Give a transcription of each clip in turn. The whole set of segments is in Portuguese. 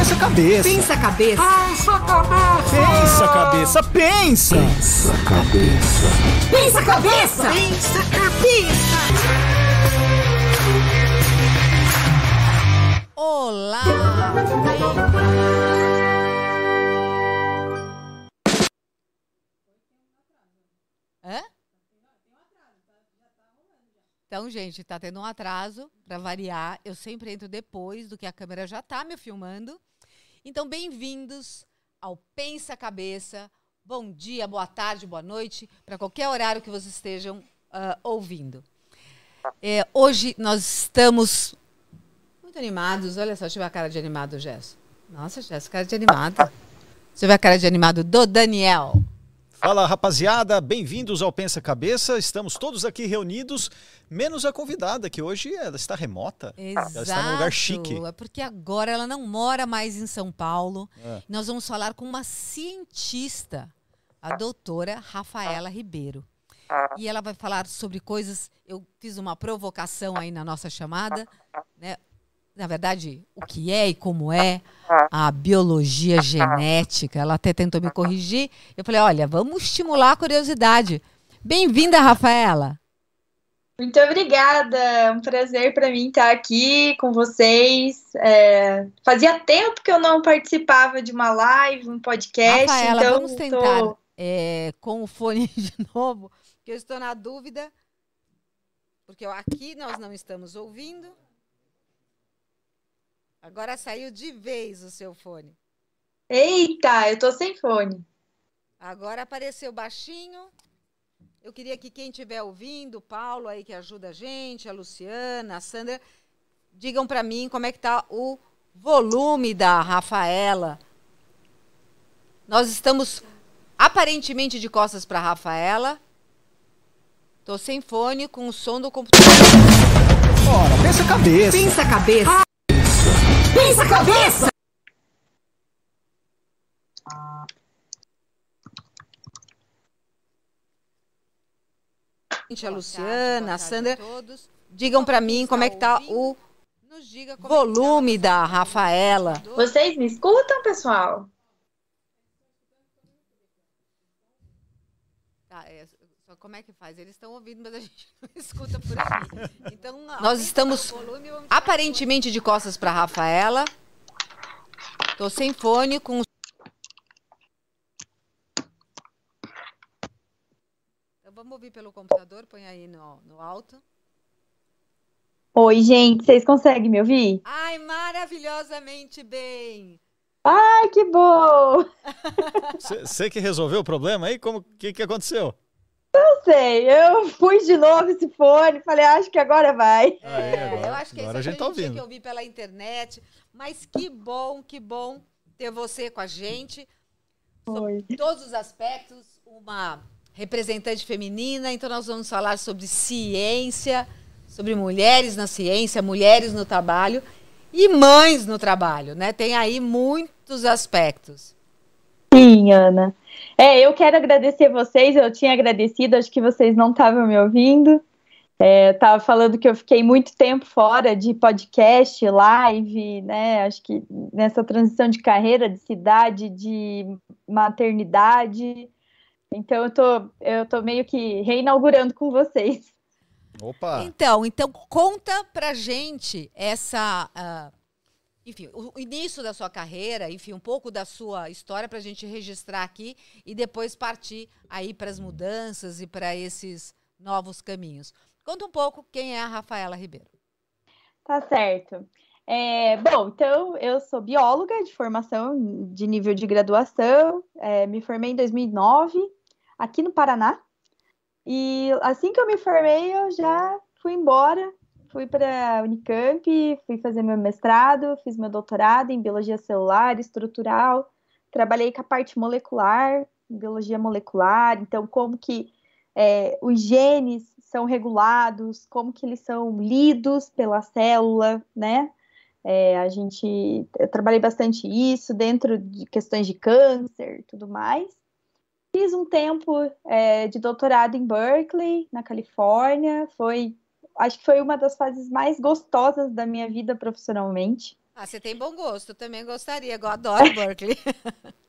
pensa cabeça. Pensa cabeça. Pensa cabeça. Pensa. Pensa cabeça. Pensa cabeça. Pensa cabeça. Olá! Então, gente, tá tendo um atraso para variar. Eu sempre entro depois do que a câmera já tá me filmando. Então, bem-vindos ao Pensa Cabeça. Bom dia, boa tarde, boa noite, para qualquer horário que vocês estejam ah, ouvindo. É, hoje nós estamos muito animados. Olha só, ver a cara de animado, Gesso. Nossa, Gesso, cara de eu ver a cara de animado do Daniel. Fala, rapaziada. Bem-vindos ao Pensa Cabeça. Estamos todos aqui reunidos, menos a convidada, que hoje ela está remota. Exato. Ela está num lugar chique. É porque agora ela não mora mais em São Paulo. É. Nós vamos falar com uma cientista, a doutora Rafaela Ribeiro. E ela vai falar sobre coisas. Eu fiz uma provocação aí na nossa chamada, né? Na verdade, o que é e como é a biologia genética. Ela até tentou me corrigir. Eu falei: olha, vamos estimular a curiosidade. Bem-vinda, Rafaela. Muito obrigada, é um prazer para mim estar aqui com vocês. É, fazia tempo que eu não participava de uma live, um podcast, Rafaela, então vamos tentar tô- é, com o fone de novo, que eu estou na dúvida, porque aqui nós não estamos ouvindo. Agora saiu de vez o seu fone. Eita, eu tô sem fone. Agora apareceu baixinho. Eu queria que quem estiver ouvindo, o Paulo aí que ajuda a gente, a Luciana, a Sandra, digam para mim como é que tá o volume da Rafaela. Nós estamos aparentemente de costas para Rafaela. Tô sem fone com o som do computador. Ora, pensa cabeça. Pensa cabeça. Pensa cabeça. A Luciana, a Sandra, digam para mim como é que tá o volume da Rafaela. Vocês me escutam, pessoal? Tá, é, como é que faz? Eles estão ouvindo, mas a gente não escuta por aqui. Então, nós estamos aparentemente de costas para Rafaela. Tô sem fone com o Então vamos ouvir pelo computador, põe aí no, no alto. Oi, gente, vocês conseguem me ouvir? Ai, maravilhosamente bem. Ai, que bom! Você que resolveu o problema aí? Como que, que aconteceu? Não sei, eu fui de novo esse fone, falei, acho que agora vai. Aí, É, agora- eu acho que agora a esse gente aqui tá a gente tinha ouvindo. que ouvir pela internet. Mas que bom, que bom ter você com a gente. Oi. todos os aspectos, uma representante feminina, então nós vamos falar sobre ciência, sobre mulheres na ciência, mulheres no trabalho e mães no trabalho, né? Tem aí muitos aspectos. Sim, Ana. É, eu quero agradecer vocês. Eu tinha agradecido, acho que vocês não estavam me ouvindo. É, tava falando que eu fiquei muito tempo fora de podcast, live, né? Acho que nessa transição de carreira, de cidade, de maternidade. Então eu tô, eu tô meio que reinaugurando com vocês. Opa! Então, então conta pra gente essa, ah, enfim, o, início da sua carreira, enfim, um pouco da sua história pra gente registrar aqui e depois partir aí para as mudanças e para esses novos caminhos. Conta um pouco quem é a Rafaela Ribeiro. Tá certo. É, bom, então eu sou bióloga de formação de nível de graduação, é, me formei em 2009 aqui no Paraná. E assim que eu me formei, eu já fui embora, fui para a Unicamp, fui fazer meu mestrado, fiz meu doutorado em biologia celular, estrutural, trabalhei com a parte molecular, biologia molecular, então como que é, os genes são regulados, como que eles são lidos pela célula, né? É, a gente, eu trabalhei bastante isso dentro de questões de câncer tudo mais. Fiz um tempo é, de doutorado em Berkeley, na Califórnia. Foi, acho que foi uma das fases mais gostosas da minha vida profissionalmente. Ah, você tem bom gosto, eu também gostaria, eu adoro Berkeley.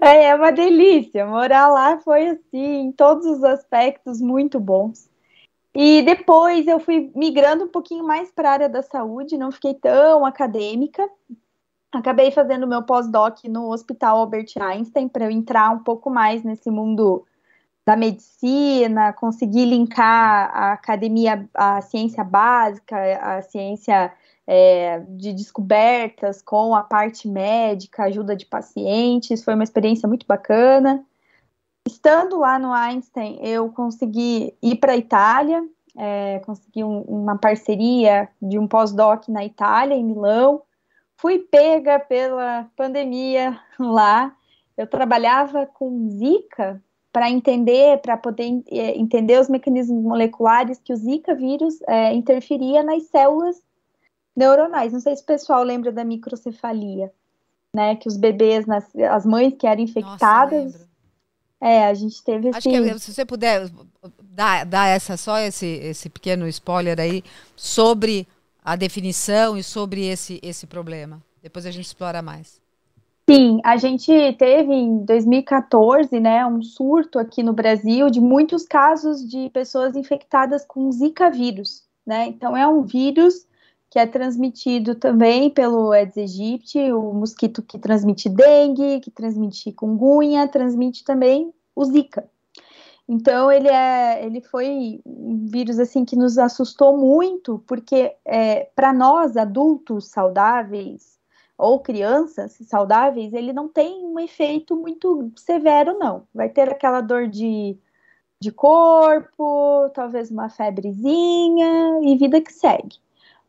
É, é uma delícia. Morar lá foi assim, em todos os aspectos, muito bons. E depois eu fui migrando um pouquinho mais para a área da saúde, não fiquei tão acadêmica. Acabei fazendo meu pós-doc no Hospital Albert Einstein para eu entrar um pouco mais nesse mundo da medicina, conseguir linkar a academia, a ciência básica, a ciência é, de descobertas com a parte médica, ajuda de pacientes, foi uma experiência muito bacana. Estando lá no Einstein, eu consegui ir para a Itália, é, consegui um, uma parceria de um pós-doc na Itália, em Milão. Fui pega pela pandemia lá. Eu trabalhava com Zika para entender, para poder é, entender os mecanismos moleculares que o Zika vírus é, interferia nas células neuronais. Não sei se o pessoal lembra da microcefalia, né? Que os bebês, nas, as mães que eram infectadas. Nossa, é, a gente teve. Acho que se você puder dar, dar essa, só esse, esse pequeno spoiler aí sobre a definição e sobre esse, esse problema. Depois a gente explora mais. Sim, a gente teve em 2014, né, um surto aqui no Brasil de muitos casos de pessoas infectadas com Zika vírus, né? Então é um vírus que é transmitido também pelo Aedes aegypti, o mosquito que transmite dengue, que transmite chikungunya, transmite também o Zika. Então ele é, ele foi um vírus assim que nos assustou muito, porque é, para nós adultos saudáveis ou crianças saudáveis, ele não tem um efeito muito severo, não. Vai ter aquela dor de, de corpo, talvez uma febrezinha e vida que segue.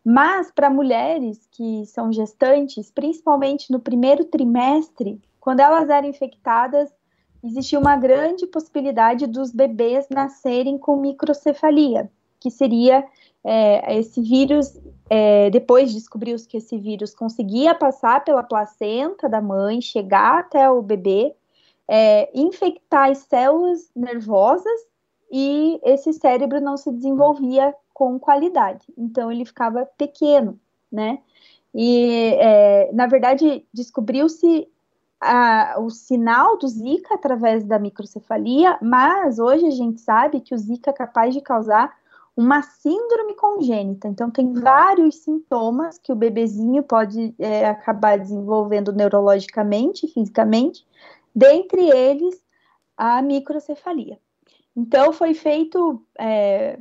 Mas para mulheres que são gestantes, principalmente no primeiro trimestre, quando elas eram infectadas, existia uma grande possibilidade dos bebês nascerem com microcefalia, que seria é, esse vírus. É, depois descobriu-se que esse vírus conseguia passar pela placenta da mãe, chegar até o bebê, é, infectar as células nervosas e esse cérebro não se desenvolvia com qualidade. Então ele ficava pequeno, né? E é, na verdade descobriu-se o sinal do Zika através da microcefalia, mas hoje a gente sabe que o Zika é capaz de causar uma síndrome congênita. Então, tem vários sintomas que o bebezinho pode é, acabar desenvolvendo neurologicamente, fisicamente, dentre eles a microcefalia. Então foi feito, é,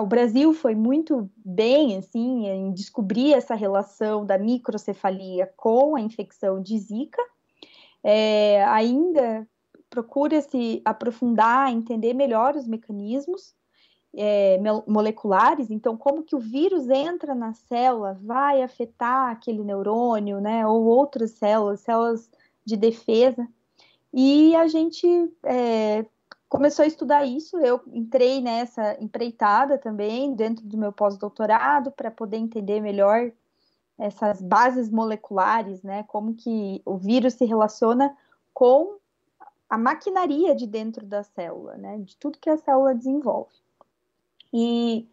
o Brasil foi muito bem assim em descobrir essa relação da microcefalia com a infecção de Zika. É, ainda procura se aprofundar, entender melhor os mecanismos é, moleculares. Então, como que o vírus entra na célula, vai afetar aquele neurônio, né, ou outras células, células de defesa. E a gente é, começou a estudar isso. Eu entrei nessa empreitada também, dentro do meu pós-doutorado, para poder entender melhor essas bases moleculares, né? Como que o vírus se relaciona com a maquinaria de dentro da célula, né? De tudo que a célula desenvolve. E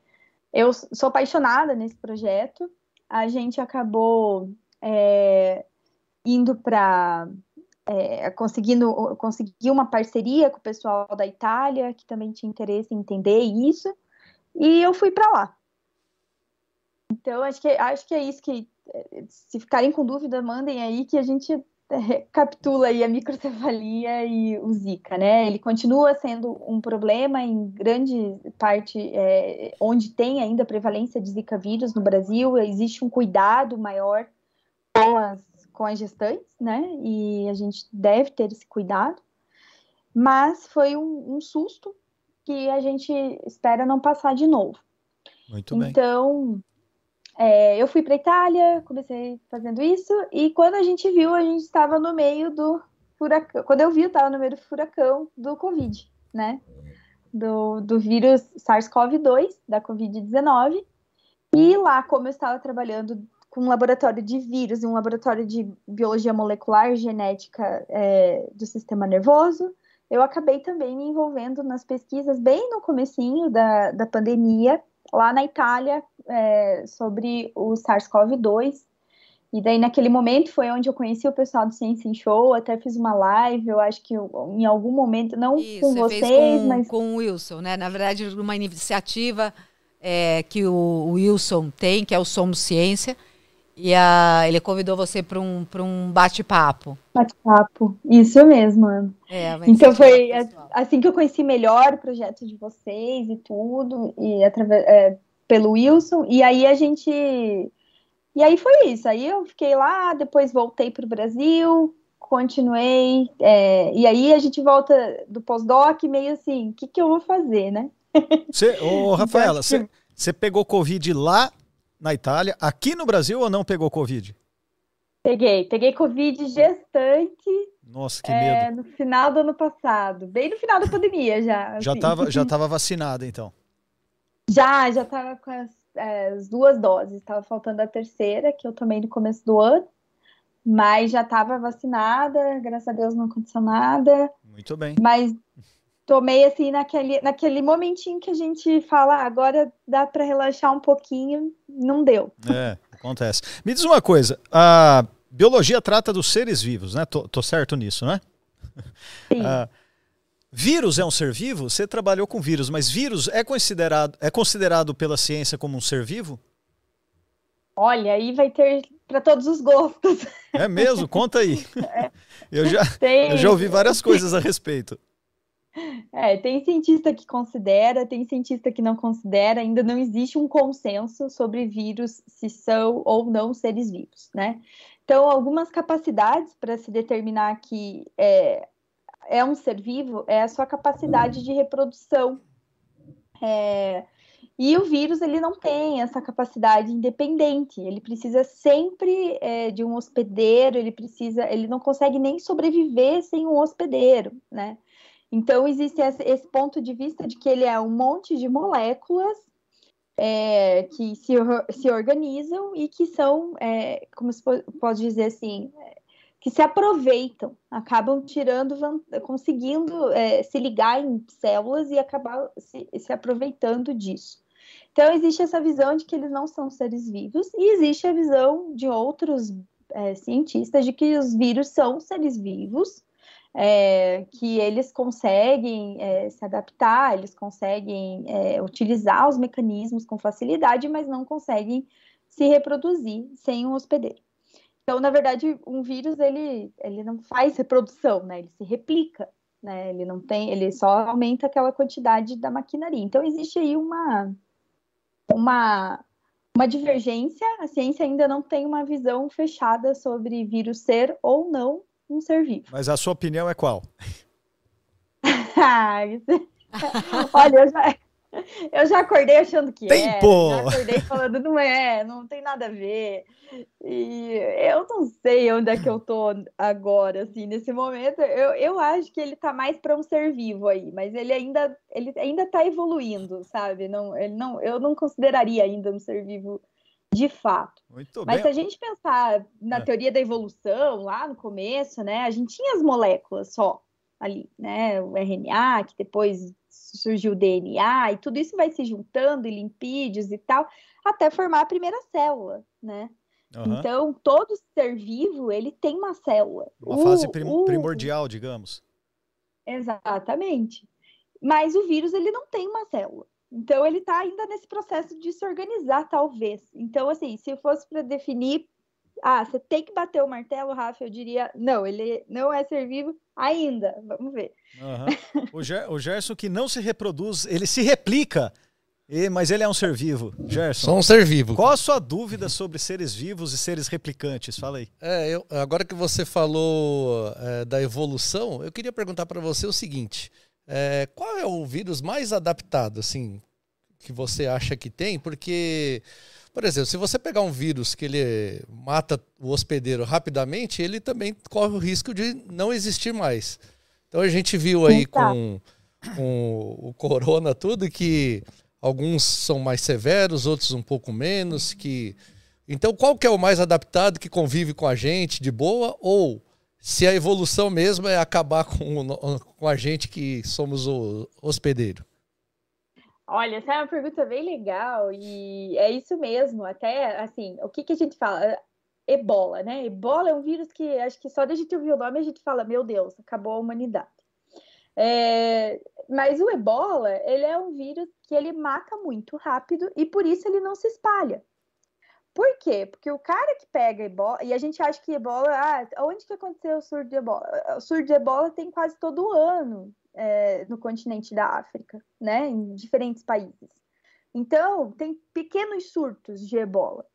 eu sou apaixonada nesse projeto. A gente acabou é, indo para é, conseguindo conseguir uma parceria com o pessoal da Itália, que também tinha interesse em entender isso, e eu fui para lá. Então, acho que, acho que é isso que, se ficarem com dúvida, mandem aí que a gente é, capitula aí a microcefalia e o Zika, né? Ele continua sendo um problema em grande parte é, onde tem ainda prevalência de Zika vírus no Brasil, existe um cuidado maior com as com as gestantes, né? E a gente deve ter esse cuidado. Mas foi um, um susto que a gente espera não passar de novo. Muito bem. Então, é, eu fui para Itália, comecei fazendo isso, e quando a gente viu, a gente estava no meio do furacão. Quando eu vi, eu estava no meio do furacão do Covid, né? Do, do vírus SARS-CoV-2, da Covid-19. E lá, como eu estava trabalhando com um laboratório de vírus e um laboratório de biologia molecular genética é, do sistema nervoso, eu acabei também me envolvendo nas pesquisas bem no comecinho da, da pandemia, lá na Itália, é, sobre o SARS-CoV-2. E daí, naquele momento, foi onde eu conheci o pessoal do Ciência em Show, até fiz uma live, eu acho que eu, em algum momento, não Isso, com você vocês, com, mas com o Wilson, né? Na verdade, uma iniciativa é, que o, Wilson tem, que é o Somos Ciência, e a, ele convidou você para um, pra um bate-papo. bate-papo. Isso mesmo, Ana. É, Então foi pessoal. assim que eu conheci melhor o projeto de vocês e tudo, e através é, pelo Wilson, e aí a gente. E aí foi isso. Aí eu fiquei lá, depois voltei para o Brasil, continuei, é, e aí a gente volta do pós-doc meio assim, o que, que eu vou fazer, né? Você, ô, Rafaela, acho que- você pegou Covid lá na Itália, aqui no Brasil ou não pegou Covid? Peguei, peguei Covid gestante Nossa, que é, medo. no final do ano passado, bem no final da pandemia já. Já assim. estava já tava vacinada, então. Já, já tava com as, é, as duas doses. Tava faltando a terceira, que eu tomei no começo do ano. Mas já tava vacinada, graças a Deus não aconteceu nada. Muito bem. Mas tomei assim naquele, naquele momentinho que a gente fala, "Ah, agora dá para relaxar um pouquinho, não deu. É, acontece. Me diz uma coisa, a biologia trata dos seres vivos, né? Tô, tô certo nisso, né? Sim. Ah, vírus é um ser vivo? Você trabalhou com vírus, mas vírus é considerado, é considerado pela ciência como um ser vivo? Olha, aí vai ter para todos os gostos. É mesmo? Conta aí. Eu já, Tem, eu já ouvi várias coisas a respeito. É, tem cientista que considera, tem cientista que não considera, ainda não existe um consenso sobre vírus se são ou não seres vivos, né? Então, algumas capacidades para se determinar que é, é um ser vivo é a sua capacidade de reprodução. É, e o vírus ele não tem essa capacidade independente, ele precisa sempre é, de um hospedeiro, ele precisa, ele não consegue nem sobreviver sem um hospedeiro, né? Então, existe esse, ponto de vista de que ele é um monte de moléculas é, que se, se organizam e que são, é, como se po- pode dizer assim, que se aproveitam, acabam tirando, conseguindo é, se ligar em células e acabar se, se aproveitando disso. Então, existe essa visão de que eles não são seres vivos, e existe a visão de outros é, cientistas de que os vírus são seres vivos, é, que eles conseguem é, se adaptar, eles conseguem é, utilizar os mecanismos com facilidade, mas não conseguem se reproduzir sem um hospedeiro. Então, na verdade, um vírus ele, ele não faz reprodução, né? Ele se replica, né? Ele não tem, ele só aumenta aquela quantidade da maquinaria. Então, existe aí uma uma uma divergência. A ciência ainda não tem uma visão fechada sobre vírus ser ou não um ser vivo. Mas a sua opinião é qual? Ah, Olha, eu já, eu já acordei achando que Tempo! é, já acordei falando não é, não tem nada a ver. E eu não sei onde é que eu tô agora, assim, nesse momento. Eu, eu acho que ele tá mais para um ser vivo aí, mas ele ainda ele ainda tá evoluindo, sabe? Não, ele não, eu não consideraria ainda um ser vivo de fato. Muito Mas se bem. a gente pensar na É. teoria da evolução, lá no começo, né, a gente tinha as moléculas só ali, né, o RNA, que depois surgiu o DNA, e tudo isso vai se juntando, e lipídios e tal, até formar a primeira célula, né? Aham. Então, todo ser vivo, ele tem uma célula. Uma O- fase prim- o- primordial, digamos. Exatamente. Mas o vírus, ele não tem uma célula. Então, ele está ainda nesse processo de se organizar, talvez. Então, assim, se fosse para definir, ah, você tem que bater o martelo, Rafa, eu diria, não, ele não é ser vivo ainda. Vamos ver. Aham. O, Ger- o Gerson que não se reproduz, ele se replica, e- mas ele é um ser vivo. Gerson, Só um ser vivo. qual a sua dúvida sobre seres vivos e seres replicantes? Fala aí. É, eu- agora que você falou é, da evolução, eu queria perguntar para você o seguinte: é, qual é o vírus mais adaptado, assim, que você acha que tem? Porque, por exemplo, se você pegar um vírus que ele mata o hospedeiro rapidamente, ele também corre o risco de não existir mais. Então a gente viu aí com, com o corona tudo que alguns são mais severos, outros um pouco menos, que então, qual que é o mais adaptado que convive com a gente de boa? Ou se a evolução mesmo é acabar com, o com a gente que somos o hospedeiro? Olha, essa é uma pergunta bem legal e é isso mesmo. Até assim, o que, que a gente fala? ebola, né? Ebola é um vírus que acho que só da gente ouvir o nome a gente fala, meu Deus, acabou a humanidade. É, mas o ebola, ele é um vírus que ele mata muito rápido e por isso ele não se espalha. Por quê? Porque o cara que pega ebola, e a gente acha que ebola, ah, onde que aconteceu o surto de ebola? O surto de ebola tem quase todo ano é, no continente da África, né? Em diferentes países. Então, tem pequenos surtos de ebola.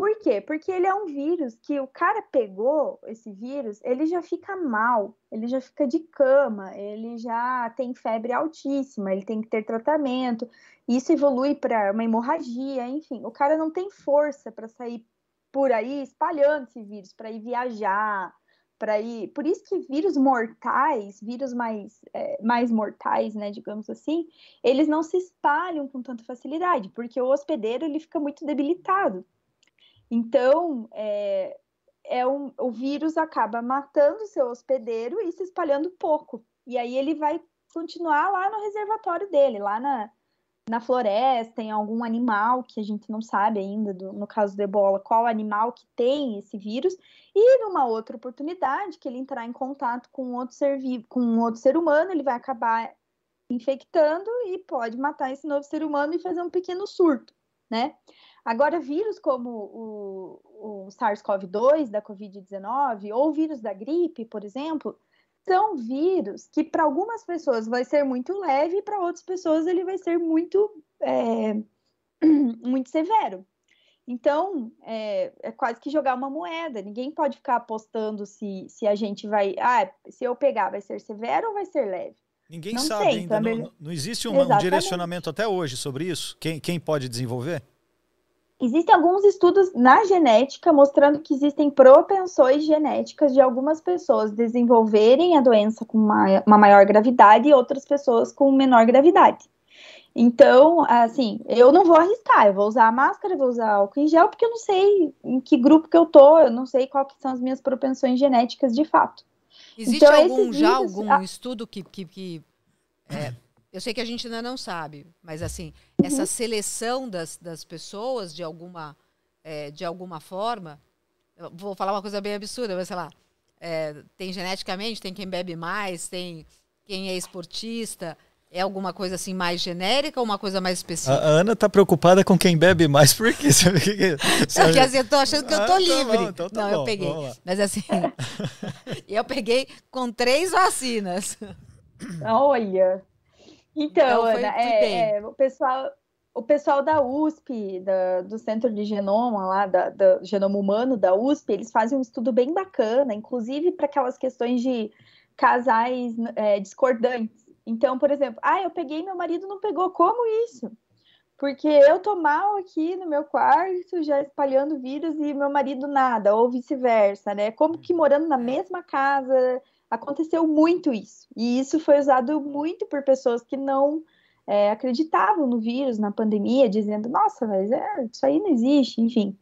Por quê? Porque ele é um vírus que o cara pegou esse vírus, ele já fica mal, ele já fica de cama, ele já tem febre altíssima, ele tem que ter tratamento, isso evolui para uma hemorragia, enfim, o cara não tem força para sair por aí espalhando esse vírus, para ir viajar, para ir. Por isso que vírus mortais, vírus mais, é, mais mortais, né, digamos assim, eles não se espalham com tanta facilidade, porque o hospedeiro ele fica muito debilitado. Então, é, é um, o vírus acaba matando o seu hospedeiro e se espalhando pouco. E aí ele vai continuar lá no reservatório dele, lá na, na floresta, em algum animal que a gente não sabe ainda, do, no caso do ebola, qual animal que tem esse vírus, e numa outra oportunidade que ele entrar em contato com outro ser vivo, com um outro ser humano, ele vai acabar infectando e pode matar esse novo ser humano e fazer um pequeno surto, né? Agora, vírus como o, o SARS-CoV-2 da Covid-19 ou vírus da gripe, por exemplo, são vírus que para algumas pessoas vai ser muito leve e para outras pessoas ele vai ser muito, é, muito severo. Então, é, é, quase que jogar uma moeda. Ninguém pode ficar apostando se, se a gente vai. Ah, se eu pegar, vai ser severo ou vai ser leve? Ninguém não sabe ainda. Não, não, existe um, um, direcionamento até hoje sobre isso? Quem, quem pode desenvolver? Existem alguns estudos na genética mostrando que existem propensões genéticas de algumas pessoas desenvolverem a doença com uma, uma maior gravidade e outras pessoas com menor gravidade. Então, assim, eu não vou arriscar, eu vou usar a máscara, vou usar álcool em gel, porque eu não sei em que grupo que eu tô, eu não sei quais são as minhas propensões genéticas de fato. Existe então, algum, já algum ah, estudo que, que, que é, eu sei que a gente ainda não sabe, mas assim, uhum. essa seleção das, das pessoas de alguma, é, de alguma forma, vou falar uma coisa bem absurda, mas sei lá, é, tem geneticamente, tem quem bebe mais, tem quem é esportista, é alguma coisa assim mais genérica ou uma coisa mais específica? A Ana tá preocupada com quem bebe mais, por quê? Sabe que que... Sabe... Porque assim, eu tô achando que eu tô ah, livre. Tá bom, então tá Não, bom, eu peguei. Mas assim, eu peguei com três vacinas. Olha. Então, então Ana, é, é, o pessoal, o pessoal da USP, da, do Centro de Genoma, lá, da, do Genoma Humano da USP, eles fazem um estudo bem bacana, inclusive para aquelas questões de casais é, discordantes. Então, por exemplo, ah, eu peguei meu marido não pegou, como isso? Porque eu tô mal aqui no meu quarto, já espalhando vírus e meu marido nada, ou vice-versa, né? Como que morando na mesma casa, aconteceu muito isso. E isso foi usado muito por pessoas que não é, acreditavam no vírus, na pandemia, dizendo, nossa, mas é, isso aí não existe, enfim.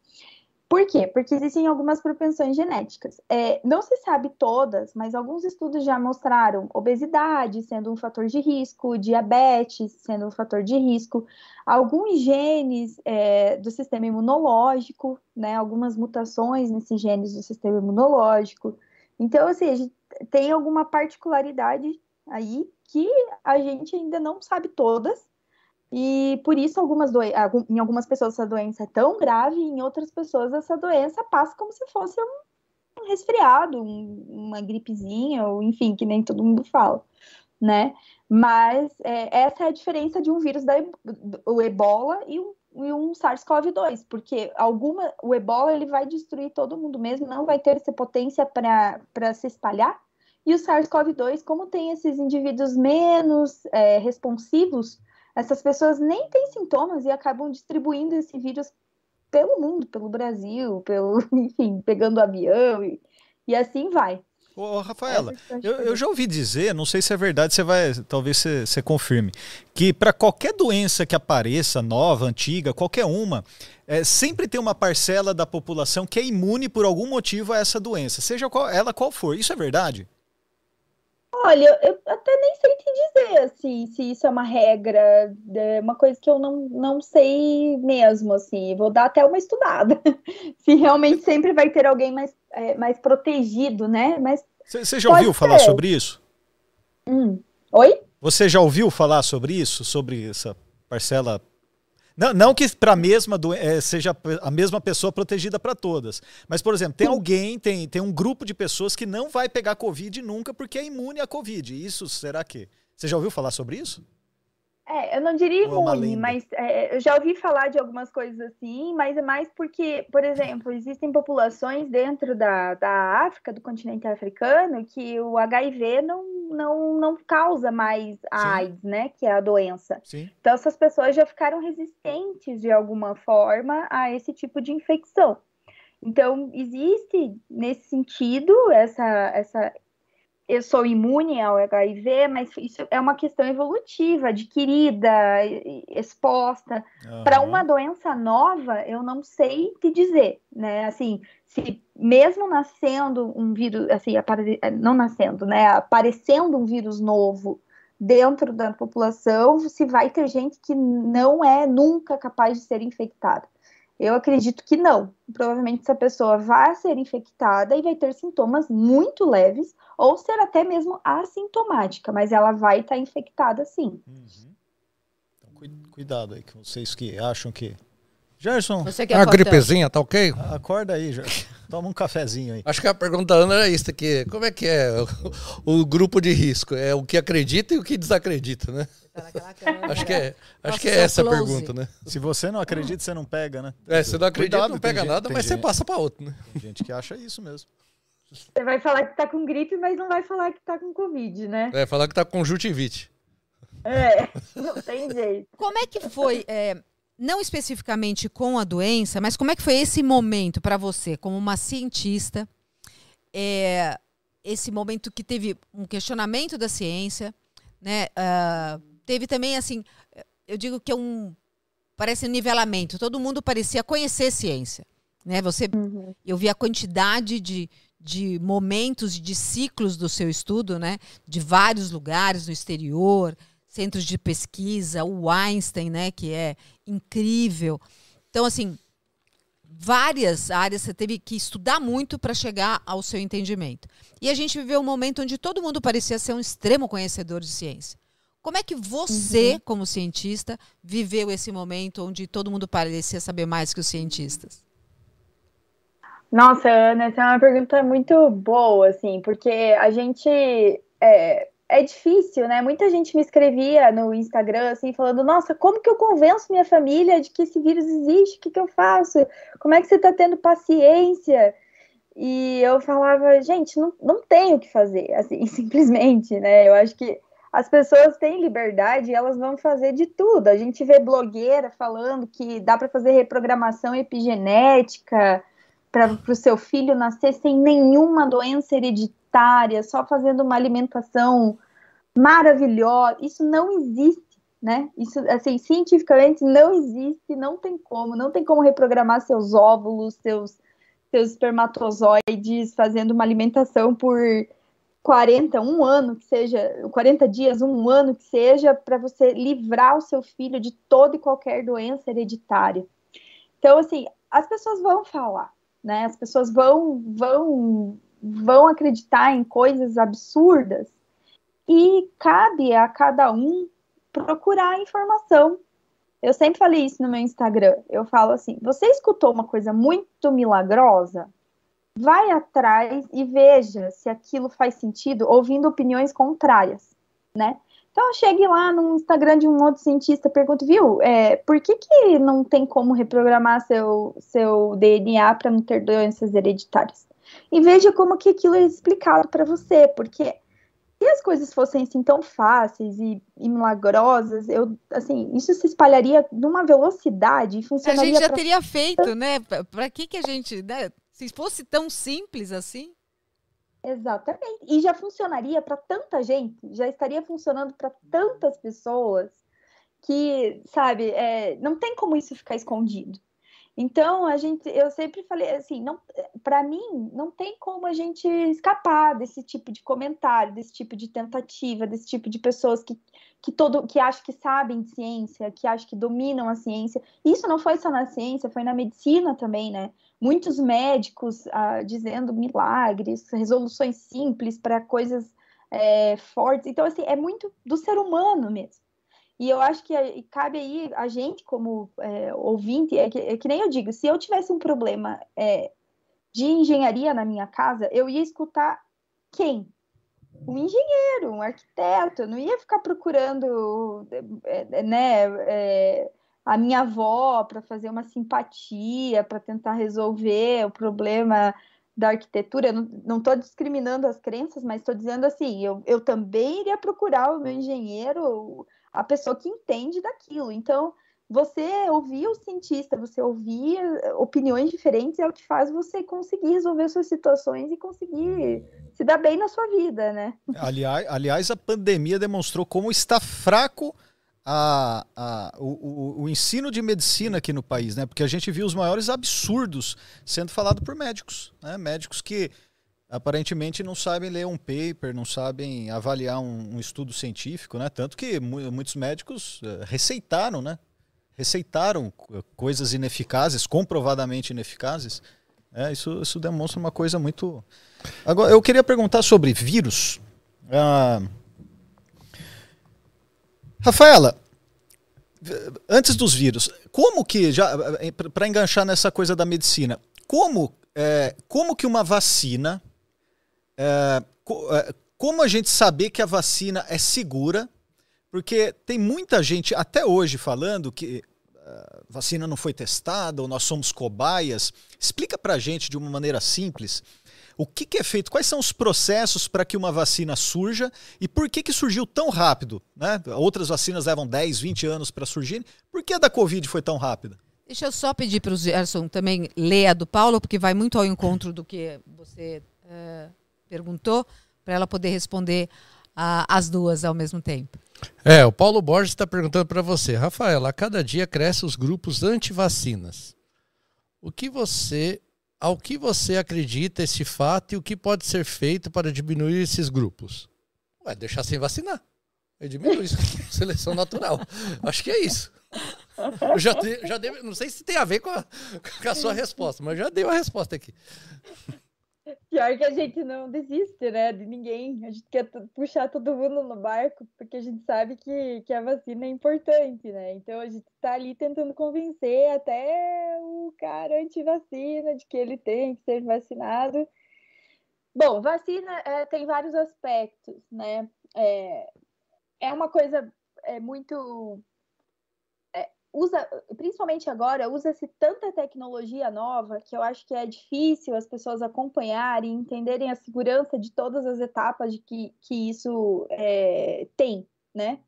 Por quê? Porque existem algumas propensões genéticas. É, não se sabe todas, mas alguns estudos já mostraram obesidade sendo um fator de risco, diabetes sendo um fator de risco, alguns genes é, do sistema imunológico, né, algumas mutações nesses genes do sistema imunológico. Então, assim, a gente tem alguma particularidade aí que a gente ainda não sabe todas. E por isso, algumas em algumas pessoas essa doença é tão grave, em outras pessoas essa doença passa como se fosse um, resfriado, um, uma gripezinha, ou enfim, que nem todo mundo fala, né? Mas é, essa é a diferença de um vírus da o ebola e um um SARS-CoV-2, porque alguma, o ebola ele vai destruir todo mundo mesmo, não vai ter essa potência para se espalhar. E o SARS-CoV-2, como tem esses indivíduos menos é, responsivos, essas pessoas nem têm sintomas e acabam distribuindo esse vírus pelo mundo, pelo Brasil, pelo, enfim, pegando avião e, e assim vai. Ô, Rafaela, eu, eu, já ouvi dizer, não sei se é verdade, você vai, talvez você, você confirme, que para qualquer doença que apareça, nova, antiga, qualquer uma, é, sempre tem uma parcela da população que é imune por algum motivo a essa doença, seja qual, ela qual for. Isso é verdade? Olha, eu até nem sei te dizer assim, se isso é uma regra, é uma coisa que eu não, não sei mesmo, assim. Vou dar até uma estudada. se realmente sempre vai ter alguém mais, é, mais protegido, né? Mas Você já ouviu falar ser. sobre isso? hum. Oi? Você já ouviu falar sobre isso? Sobre essa parcela. Não, não que para a mesma eh, seja a mesma pessoa protegida para todas. Mas, por exemplo, tem alguém, tem, tem um grupo de pessoas que não vai pegar Covid nunca porque é imune à Covid. Isso será que. Você já ouviu falar sobre isso? É, eu não diria Ou é imune, lenda? mas é, eu já ouvi falar de algumas coisas assim, mas é mais porque, por exemplo, existem populações dentro da, da África, do continente africano, que o HIV não, não, não causa mais a Sim. AIDS, né? Que é a doença. Sim. Então, essas pessoas já ficaram resistentes de alguma forma a esse tipo de infecção. Então, existe nesse sentido essa, essa eu sou imune ao HIV, mas isso é uma questão evolutiva, adquirida, exposta. Para Aham. uma doença nova, eu não sei te dizer, né? Assim, se mesmo nascendo um vírus, assim, apare- não nascendo, né? Aparecendo um vírus novo dentro da população, se vai ter gente que não é nunca capaz de ser infectada. Eu acredito que não. Provavelmente essa pessoa vai ser infectada e vai ter sintomas muito leves, ou ser até mesmo assintomática, mas ela vai estar infectada sim. Uhum. Então, cui- cuidado aí, com vocês que acham que. Gerson, Você que A gripezinha, tá ok? acorda aí, Gerson. Toma um cafezinho aí. Acho que a pergunta da Ana era isso aqui. Como é que é o, o grupo de risco? É o que acredita e o que desacredita, né? Tá naquela câmera. Acho que é, acho Nossa, que é seu essa a pergunta, né? Se você não acredita, você não pega, né? É, você não acredita, Cuidado, não pega gente- nada, mas você gente- passa para outro, né? Tem gente que acha isso mesmo. Você vai falar que tá com gripe, mas não vai falar que tá com Covid, né? É, falar que tá com conjuntivite. É, não tem jeito. Como é que foi, é, não especificamente com a doença, mas como é que foi esse momento para você, como uma cientista, é, esse momento que teve um questionamento da ciência, né? ah, teve também, assim, eu digo que é um, parece um nivelamento, todo mundo parecia conhecer ciência, né? Você Uhum. eu vi a quantidade de, de momentos, de ciclos do seu estudo, né? De vários lugares no exterior, centros de pesquisa, o Einstein, né? Que é incrível. Então, assim, várias áreas você teve que estudar muito para chegar ao seu entendimento. E a gente viveu um momento onde todo mundo parecia ser um extremo conhecedor de ciência. Como é que você, como cientista, viveu esse momento onde todo mundo parecia saber mais que os cientistas? Nossa, Ana, essa é uma pergunta muito boa, assim, porque a gente é, é difícil, né? Muita gente me escrevia no Instagram, assim, falando: Nossa, como que eu convenço minha família de que esse vírus existe? O que que eu faço? Como é que você tá tendo paciência? E eu falava: Gente, não, não tenho o que fazer, assim, simplesmente, né? Eu acho que as pessoas têm liberdade e elas vão fazer de tudo. A gente vê blogueira falando que dá para fazer reprogramação epigenética para o seu filho nascer sem nenhuma doença hereditária, só fazendo uma alimentação maravilhosa. Isso não existe, né? Isso, assim, cientificamente não existe, não tem como, não tem como reprogramar seus óvulos, seus, seus espermatozoides, fazendo uma alimentação por 40, um ano que seja, 40 dias, um ano que seja, para você livrar o seu filho de toda e qualquer doença hereditária. Então, assim, as pessoas vão falar, né? As pessoas vão, vão, vão acreditar em coisas absurdas e cabe a cada um procurar informação. Eu sempre falei isso no meu Instagram. Eu falo assim: você escutou uma coisa muito milagrosa? Vai atrás e veja se aquilo faz sentido, ouvindo opiniões contrárias, né? Então chegue lá no Instagram de um outro cientista, pergunta, viu, é, por que, que não tem como reprogramar seu, seu DNA para não ter doenças hereditárias? E veja como que aquilo é explicado para você, porque se as coisas fossem assim tão fáceis e, e milagrosas, eu, assim, isso se espalharia numa velocidade e A funcionaria gente já pra teria feito, né? Pra que que a gente, né? Se fosse tão simples assim? Exatamente. E já funcionaria para tanta gente, já estaria funcionando para tantas pessoas que, sabe, é, não tem como isso ficar escondido. Então, a gente, eu sempre falei assim, não, para mim, não tem como a gente escapar desse tipo de comentário, desse tipo de tentativa, desse tipo de pessoas que, que todo, que acham que sabem ciência, que acham que dominam a ciência. Isso não foi só na ciência, foi na medicina também, né? Muitos médicos ah, dizendo milagres, resoluções simples para coisas é, fortes. Então, assim, é muito do ser humano mesmo. E eu acho que cabe aí a gente, como é, ouvinte, é que, é que, nem eu digo, se eu tivesse um problema é, de engenharia na minha casa, eu ia escutar quem? Um engenheiro, um arquiteto, eu não ia ficar procurando é, é, né, a minha avó para fazer uma simpatia, para tentar resolver o problema da arquitetura. Não estou discriminando as crenças, mas estou dizendo assim, eu, eu também iria procurar o meu engenheiro a pessoa que entende daquilo. Então, você ouvir o cientista, você ouvir eh, opiniões diferentes é o que faz você conseguir resolver suas situações e conseguir se dar bem na sua vida, né? Aliás, aliás a pandemia demonstrou como está fraco a, a, o, o, ensino de medicina aqui no país, né? Porque a gente viu os maiores absurdos sendo falado por médicos, né? Médicos que aparentemente não sabem ler um paper, não sabem avaliar um, um estudo científico, né? Tanto que muitos médicos uh, receitaram, né? Receitaram coisas ineficazes, comprovadamente ineficazes. É, isso, isso demonstra uma coisa muito. Agora, eu queria perguntar sobre vírus. Uh... Rafaela, antes dos vírus, como que já para enganchar nessa coisa da medicina, como é, como que uma vacina é, é, como a gente saber que a vacina é segura? Porque tem muita gente até hoje falando que a é, vacina não foi testada ou nós somos cobaias. Explica para a gente de uma maneira simples o que, que, é feito, quais são os processos para que uma vacina surja e por que, que surgiu tão rápido? Né? Outras vacinas levam 10, 20 anos para surgir. Por que a da Covid foi tão rápida? Deixa eu só pedir para o Gerson também ler a do Paulo, porque vai muito ao encontro do que você uh, perguntou, para ela poder responder uh, as duas ao mesmo tempo. É, o Paulo Borges está perguntando para você, Rafael, a cada dia crescem os grupos anti-vacinas. O que você, ao que você acredita esse fato e o que pode ser feito para diminuir esses grupos? Ué, deixar sem vacinar. Eu diminuo isso. Seleção natural. Acho que é isso. Eu já, já dei, não sei se tem a ver com a, com a sua resposta, mas já dei uma resposta aqui. Pior que a gente não desiste, né, de ninguém. A gente quer puxar todo mundo no barco, porque a gente sabe que, que a vacina é importante, né? Então a gente tá ali tentando convencer até o cara anti-vacina de que ele tem que ser vacinado. Bom, vacina é, tem vários aspectos, né? É, é uma coisa é, muito usa, principalmente agora, usa-se tanta tecnologia nova que eu acho que é difícil as pessoas acompanharem, entenderem a segurança de todas as etapas de que, que isso é, tem, né?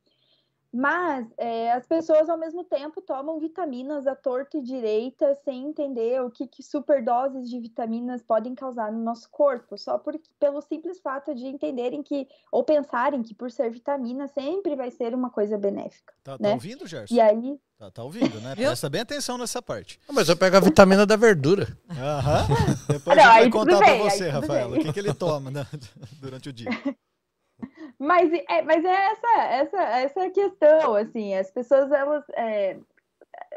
Mas é, as pessoas, ao mesmo tempo, tomam vitaminas à torta e direita sem entender o que, que superdoses de vitaminas podem causar no nosso corpo, só por, pelo simples fato de entenderem que, ou pensarem que por ser vitamina sempre vai ser uma coisa benéfica. Tá, né? tá ouvindo, Gerson? E aí. Tá, tá ouvindo, né? Presta bem atenção nessa parte. Mas eu pego a vitamina da verdura. Aham. Depois Não, a gente vai contar para você, Rafaela, o que, que ele toma né, durante o dia. Mas é, mas é essa, essa, essa é questão, assim, as pessoas, elas, é,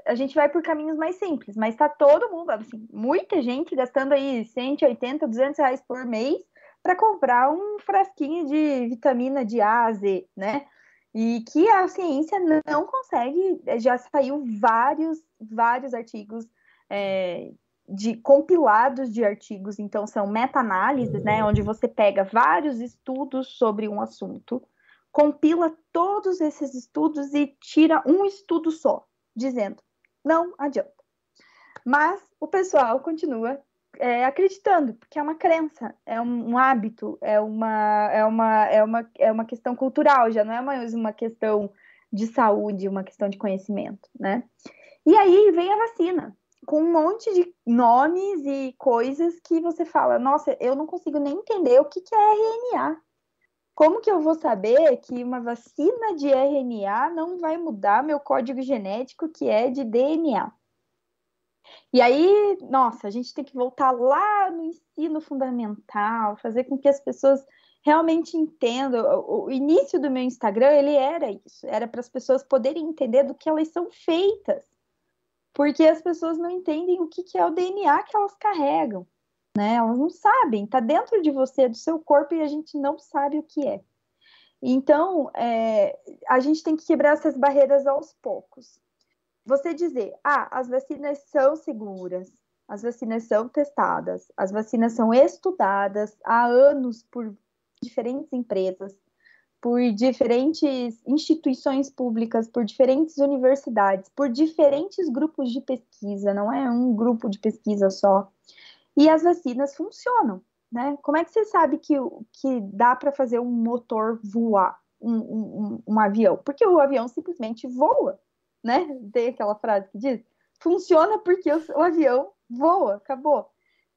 a gente vai por caminhos mais simples, mas tá todo mundo, assim, muita gente gastando aí 180, 200 reais por mês para comprar um frasquinho de vitamina de A a Z, né? E que a ciência não consegue, já saiu vários, vários artigos é, de compilados de artigos, então são meta-análises, né, onde você pega vários estudos sobre um assunto, compila todos esses estudos e tira um estudo só, dizendo não adianta. Mas o pessoal continua é, acreditando, porque é uma crença, é um, um, hábito, é uma, é, uma, é, uma, é uma questão cultural, já não é mais uma questão de saúde, uma questão de conhecimento, né? E aí vem a vacina com um monte de nomes e coisas que você fala, nossa, eu não consigo nem entender o que, que é RNA. Como que eu vou saber que uma vacina de RNA não vai mudar meu código genético que é de DNA? E aí, nossa, a gente tem que voltar lá no ensino fundamental, fazer com que as pessoas realmente entendam. O, início do meu Instagram, ele era isso, era para as pessoas poderem entender do que elas são feitas. Porque as pessoas não entendem o que, que é o DNA que elas carregam, né? Elas não sabem, está dentro de você, do seu corpo, e a gente não sabe o que é. Então, é, a gente tem que quebrar essas barreiras aos poucos. Você dizer, ah, as vacinas são seguras, as vacinas são testadas, as vacinas são estudadas há anos por diferentes empresas, por diferentes instituições públicas, por diferentes universidades, por diferentes grupos de pesquisa, não é um grupo de pesquisa só. E as vacinas funcionam, né? Como é que você sabe que, que dá para fazer um motor voar, um, um, um, avião? Porque o avião simplesmente voa, né? Tem aquela frase que diz: funciona porque o, avião voa, acabou.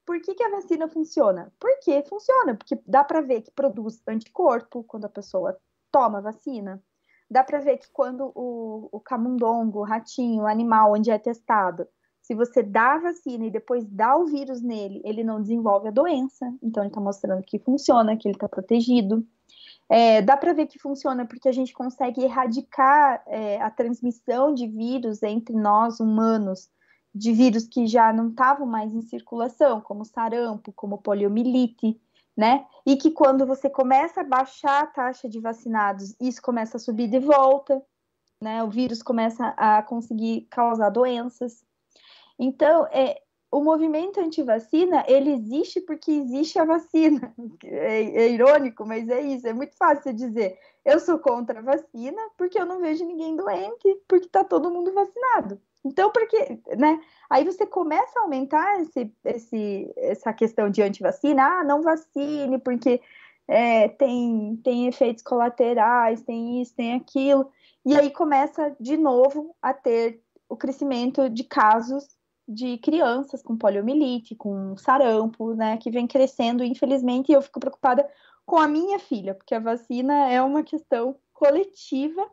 Por que, que a vacina funciona? Porque funciona, porque dá para ver que produz anticorpo quando a pessoa toma vacina. Dá para ver que quando o, o camundongo, o ratinho, o animal onde é testado, se você dá a vacina e depois dá o vírus nele, ele não desenvolve a doença. Então, ele está mostrando que funciona, que ele está protegido. É, dá para ver que funciona porque a gente consegue erradicar é, a transmissão de vírus entre nós humanos de vírus que já não estavam mais em circulação, como sarampo, como poliomielite, né? E que quando você começa a baixar a taxa de vacinados, isso começa a subir de volta, né? O vírus começa a conseguir causar doenças. Então, é, o movimento anti-vacina, ele existe porque existe a vacina. É, é, irônico, mas é isso. É muito fácil dizer, eu sou contra a vacina porque eu não vejo ninguém doente, porque está todo mundo vacinado. Então, porque, né? Aí você começa a aumentar esse, esse, essa questão de antivacina, ah, não vacine, porque é, tem, tem efeitos colaterais, tem isso, tem aquilo. E aí começa de novo a ter o crescimento de casos de crianças com poliomielite, com sarampo, né, que vem crescendo, infelizmente, e eu fico preocupada com a minha filha, porque a vacina é uma questão coletiva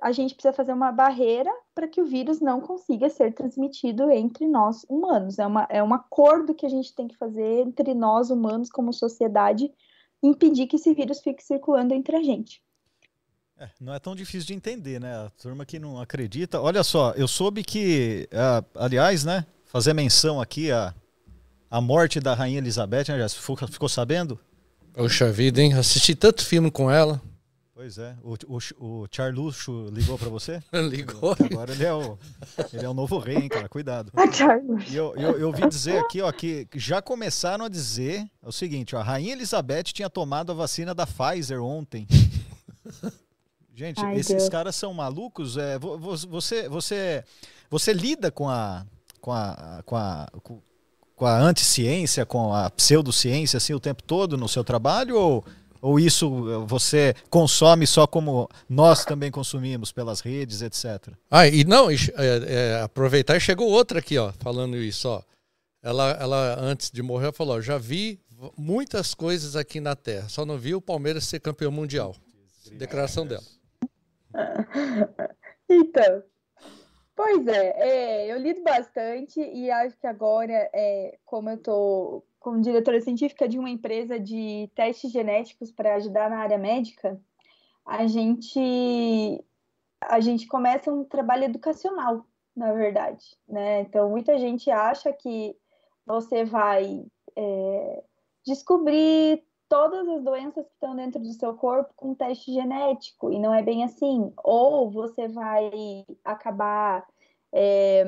a gente precisa fazer uma barreira para que o vírus não consiga ser transmitido entre nós humanos. É, uma, é um acordo que a gente tem que fazer entre nós humanos, como sociedade, impedir que esse vírus fique circulando entre a gente. É, não é tão difícil de entender, né? A turma que não acredita. Olha só, eu soube que, é, aliás, né? Fazer menção aqui a, a morte da Rainha Elizabeth, né? Já ficou, ficou sabendo? Poxa vida, hein? Assisti tanto filme com ela. Pois é. O, o, o Charluxo ligou para você? ligou. Agora ele é, o, ele é o novo rei, hein, cara? Cuidado. E eu, eu, eu ouvi dizer aqui, ó, que já começaram a dizer o seguinte, ó, a Rainha Elizabeth tinha tomado a vacina da Pfizer ontem. Gente, Ai, esses Deus. caras são malucos. É, você, você, você lida com a, com a, com a, com a anticiência, com a pseudociência assim o tempo todo no seu trabalho ou ou isso você consome só como nós também consumimos pelas redes, etc. Ah, e não, é, é, aproveitar e chegou outra aqui, ó, falando isso, ó. Ela, ela antes de morrer, falou: já vi muitas coisas aqui na Terra, só não vi o Palmeiras ser campeão mundial. Declaração dela. Então, pois é, é, eu lido bastante e acho que agora, é, como eu tô como diretora científica de uma empresa de testes genéticos para ajudar na área médica, a gente a gente começa um trabalho educacional, na verdade, né? Então muita gente acha que você vai é, descobrir todas as doenças que estão dentro do seu corpo com teste genético e não é bem assim. Ou você vai acabar é,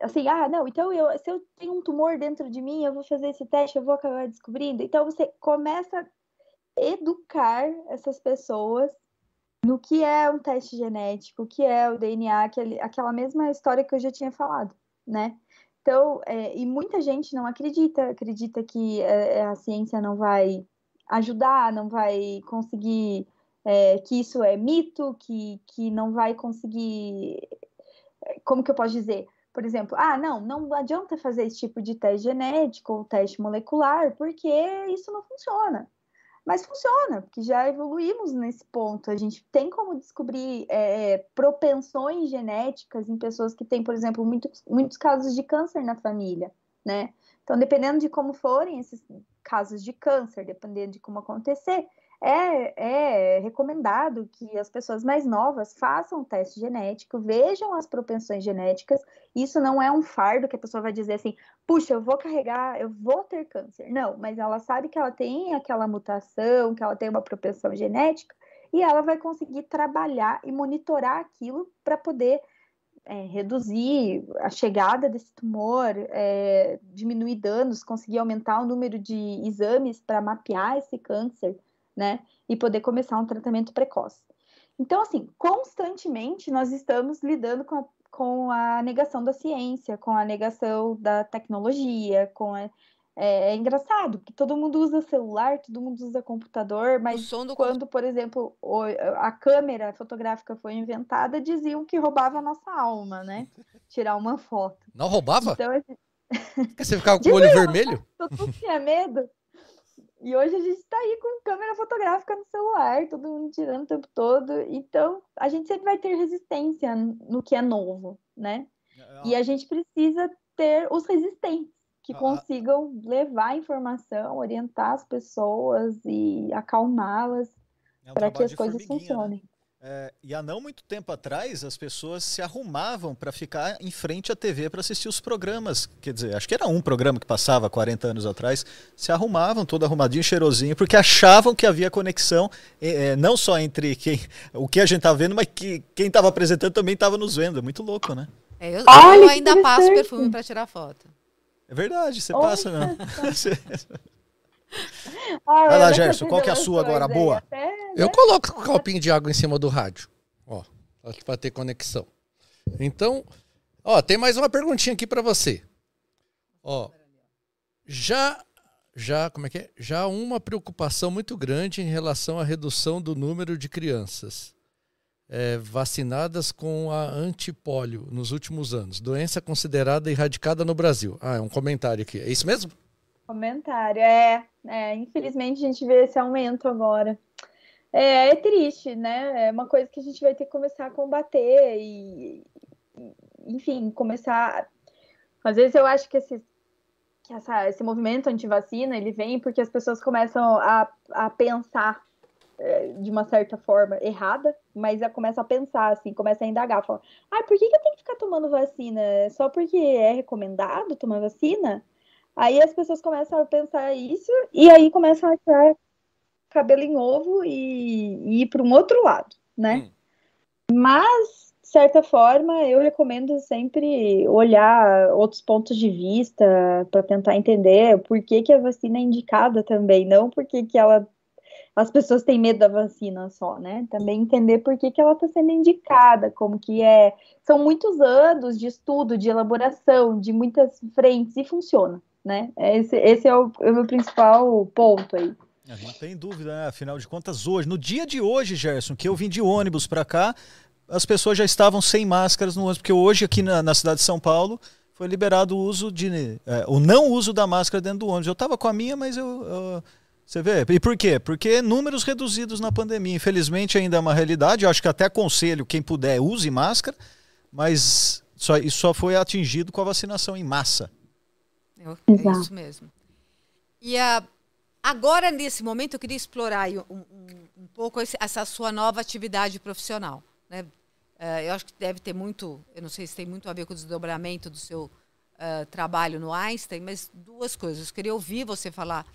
assim, ah, não, então eu, se eu tenho um tumor dentro de mim, eu vou fazer esse teste, eu vou acabar descobrindo. Então você começa a educar essas pessoas no que é um teste genético, o que é o DNA, aquele, aquela mesma história que eu já tinha falado, né? Então, é, e muita gente não acredita, acredita que é, a ciência não vai ajudar, não vai conseguir, é, que isso é mito, que, que não vai conseguir, como que eu posso dizer? por exemplo, ah, não, não adianta fazer esse tipo de teste genético ou teste molecular, porque isso não funciona. Mas funciona, porque já evoluímos nesse ponto. A gente tem como descobrir é, propensões genéticas em pessoas que têm, por exemplo, muitos, muitos casos de câncer na família, né? Então, dependendo de como forem esses casos de câncer, dependendo de como acontecer, é, é, recomendado que as pessoas mais novas façam um teste genético, vejam as propensões genéticas. Isso não é um fardo que a pessoa vai dizer assim, puxa, eu vou carregar, eu vou ter câncer. Não, mas ela sabe que ela tem aquela mutação, que ela tem uma propensão genética, e ela vai conseguir trabalhar e monitorar aquilo para poder é, reduzir a chegada desse tumor, é, diminuir danos, conseguir aumentar o número de exames para mapear esse câncer né? E poder começar um tratamento precoce. Então, assim, constantemente nós estamos lidando com a, com a negação da ciência, com a negação da tecnologia, com a, é, é, engraçado que todo mundo usa celular, todo mundo usa computador, mas quando, por exemplo, o, a câmera fotográfica foi inventada, diziam que roubava a nossa alma, né? Tirar uma foto. Não roubava? Então, Você ficava com o olho vermelho? Todo mundo tinha medo. E hoje a gente está aí com câmera fotográfica no celular, todo mundo tirando o tempo todo. Então, a gente sempre vai ter resistência no que é novo, né? E a gente precisa ter os resistentes que consigam levar a informação, orientar as pessoas e acalmá-las é um para que as coisas né? funcionem. Né? É, e há não muito tempo atrás, as pessoas se arrumavam para ficar em frente à TV para assistir os programas. Quer dizer, acho que era um programa que passava 40 anos atrás. Se arrumavam, todo arrumadinho, cheirosinho, porque achavam que havia conexão, é, não só entre quem, o que a gente estava vendo, mas que quem estava apresentando também estava nos vendo. É muito louco, né? É, eu, eu ainda passo perfume para tirar foto. É verdade, você Olha. passa mesmo. Ah, Vai lá, Gerson, qual que é a sua agora? Boa. Até, Eu né? coloco um copinho de água em cima do rádio. Ó, para ter conexão. Então, ó, tem mais uma perguntinha aqui para você. Ó, já já, como é que é? Já uma preocupação muito grande em relação à redução do número de crianças é, vacinadas com a antipólio nos últimos anos. Doença considerada erradicada no Brasil. Ah, é um comentário aqui. É isso mesmo? Comentário, é, é, infelizmente a gente vê esse aumento agora. É, é, triste, né? É uma coisa que a gente vai ter que começar a combater e, enfim, começar. Às vezes eu acho que esse, que essa, esse movimento anti-vacina ele vem porque as pessoas começam a, a pensar é, de uma certa forma errada, mas já começam a pensar assim, começa a indagar, falam, ah, por que, que eu tenho que ficar tomando vacina? Só porque é recomendado tomar vacina? Aí as pessoas começam a pensar isso e aí começam a achar cabelo em ovo e, e ir para um outro lado, né? Hum. Mas, de certa forma, eu recomendo sempre olhar outros pontos de vista para tentar entender por que, que a vacina é indicada também, não porque que ela as pessoas têm medo da vacina só, né? Também entender por que, que ela está sendo indicada, como que é. São muitos anos de estudo, de elaboração, de muitas frentes e funciona né? Esse, esse é, o, é o meu principal ponto aí. Não tem dúvida, né? afinal de contas, hoje, no dia de hoje, Gerson, que eu vim de ônibus para cá, as pessoas já estavam sem máscaras no ônibus, porque hoje aqui na, na cidade de São Paulo foi liberado o uso de é, o não uso da máscara dentro do ônibus. Eu estava com a minha, mas eu, eu, você vê. E por quê? Porque números reduzidos na pandemia. Infelizmente ainda é uma realidade. Eu acho que até aconselho quem puder use máscara, mas só, isso só foi atingido com a vacinação em massa. É isso mesmo. E a, agora, nesse momento, eu queria explorar um, um, um pouco esse, essa sua nova atividade profissional. Né? Uh, eu acho que deve ter muito, eu não sei se tem muito a ver com o desdobramento do seu uh, trabalho no Einstein, mas duas coisas. Eu queria ouvir você falar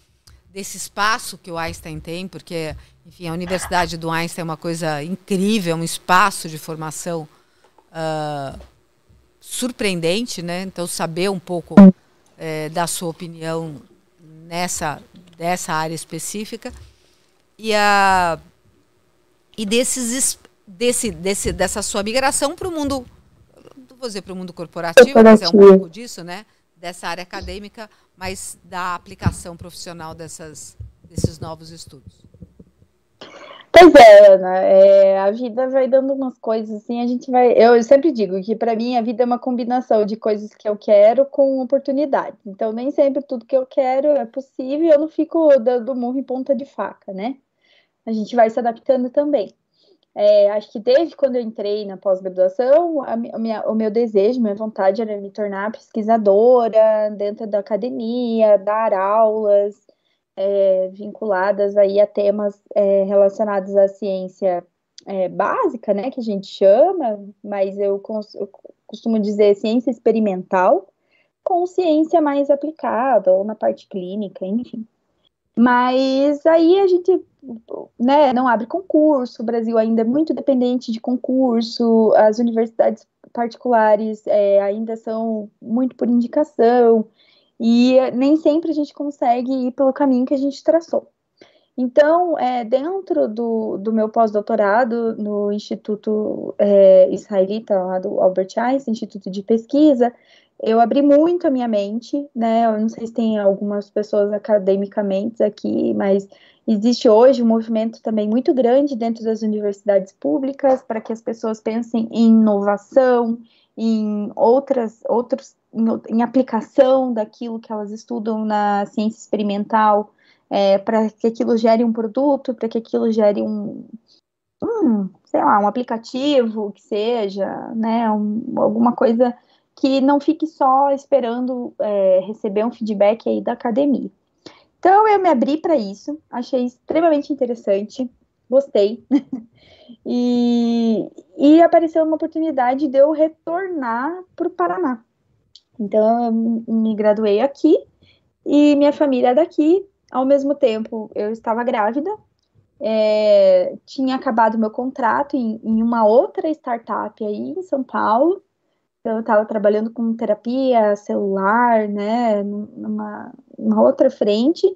desse espaço que o Einstein tem, porque, enfim, a Universidade do Einstein é uma coisa incrível, é um espaço de formação uh, surpreendente, né? Então, saber um pouco é, da sua opinião nessa dessa área específica e a e desses desse, desse dessa sua migração para o mundo vou dizer para o mundo corporativo, corporativo, mas é um pouco disso, né? Dessa área acadêmica, mas da aplicação profissional dessas desses novos estudos. Pois é, Ana, é, a vida vai dando umas coisas assim, a gente vai. Eu, sempre digo que para mim a vida é uma combinação de coisas que eu quero com oportunidades. Então, nem sempre tudo que eu quero é possível eu não fico dando murro em ponta de faca, né? A gente vai se adaptando também. É, acho que desde quando eu entrei na pós-graduação, o meu desejo, minha vontade era me tornar pesquisadora dentro da academia, dar aulas é, vinculadas aí a temas é, relacionados à ciência é, básica, né, que a gente chama, mas eu, eu costumo dizer ciência experimental, com ciência mais aplicada, ou na parte clínica, enfim. Mas aí a gente né, não abre concurso, o Brasil ainda é muito dependente de concurso, as universidades particulares é, ainda são muito por indicação, e nem sempre a gente consegue ir pelo caminho que a gente traçou. Então, é, dentro do, do meu pós-doutorado no Instituto é, Israelita, lá do Albert Einstein, Instituto de Pesquisa, eu abri muito a minha mente, né? Eu não sei se tem algumas pessoas academicamente aqui, mas existe hoje um movimento também muito grande dentro das universidades públicas para que as pessoas pensem em inovação, em outras, outros, em, em aplicação daquilo que elas estudam na ciência experimental, é, para que aquilo gere um produto, para que aquilo gere um, um, sei lá, um aplicativo que seja, né, um, alguma coisa que não fique só esperando é, receber um feedback aí da academia. Então eu me abri para isso, achei extremamente interessante, gostei. E, e apareceu uma oportunidade de eu retornar para o Paraná. Então, eu me graduei aqui e minha família é daqui. Ao mesmo tempo, eu estava grávida, é, tinha acabado meu contrato em, em, uma outra startup aí em São Paulo. Então, eu estava trabalhando com terapia celular, né, numa, numa outra frente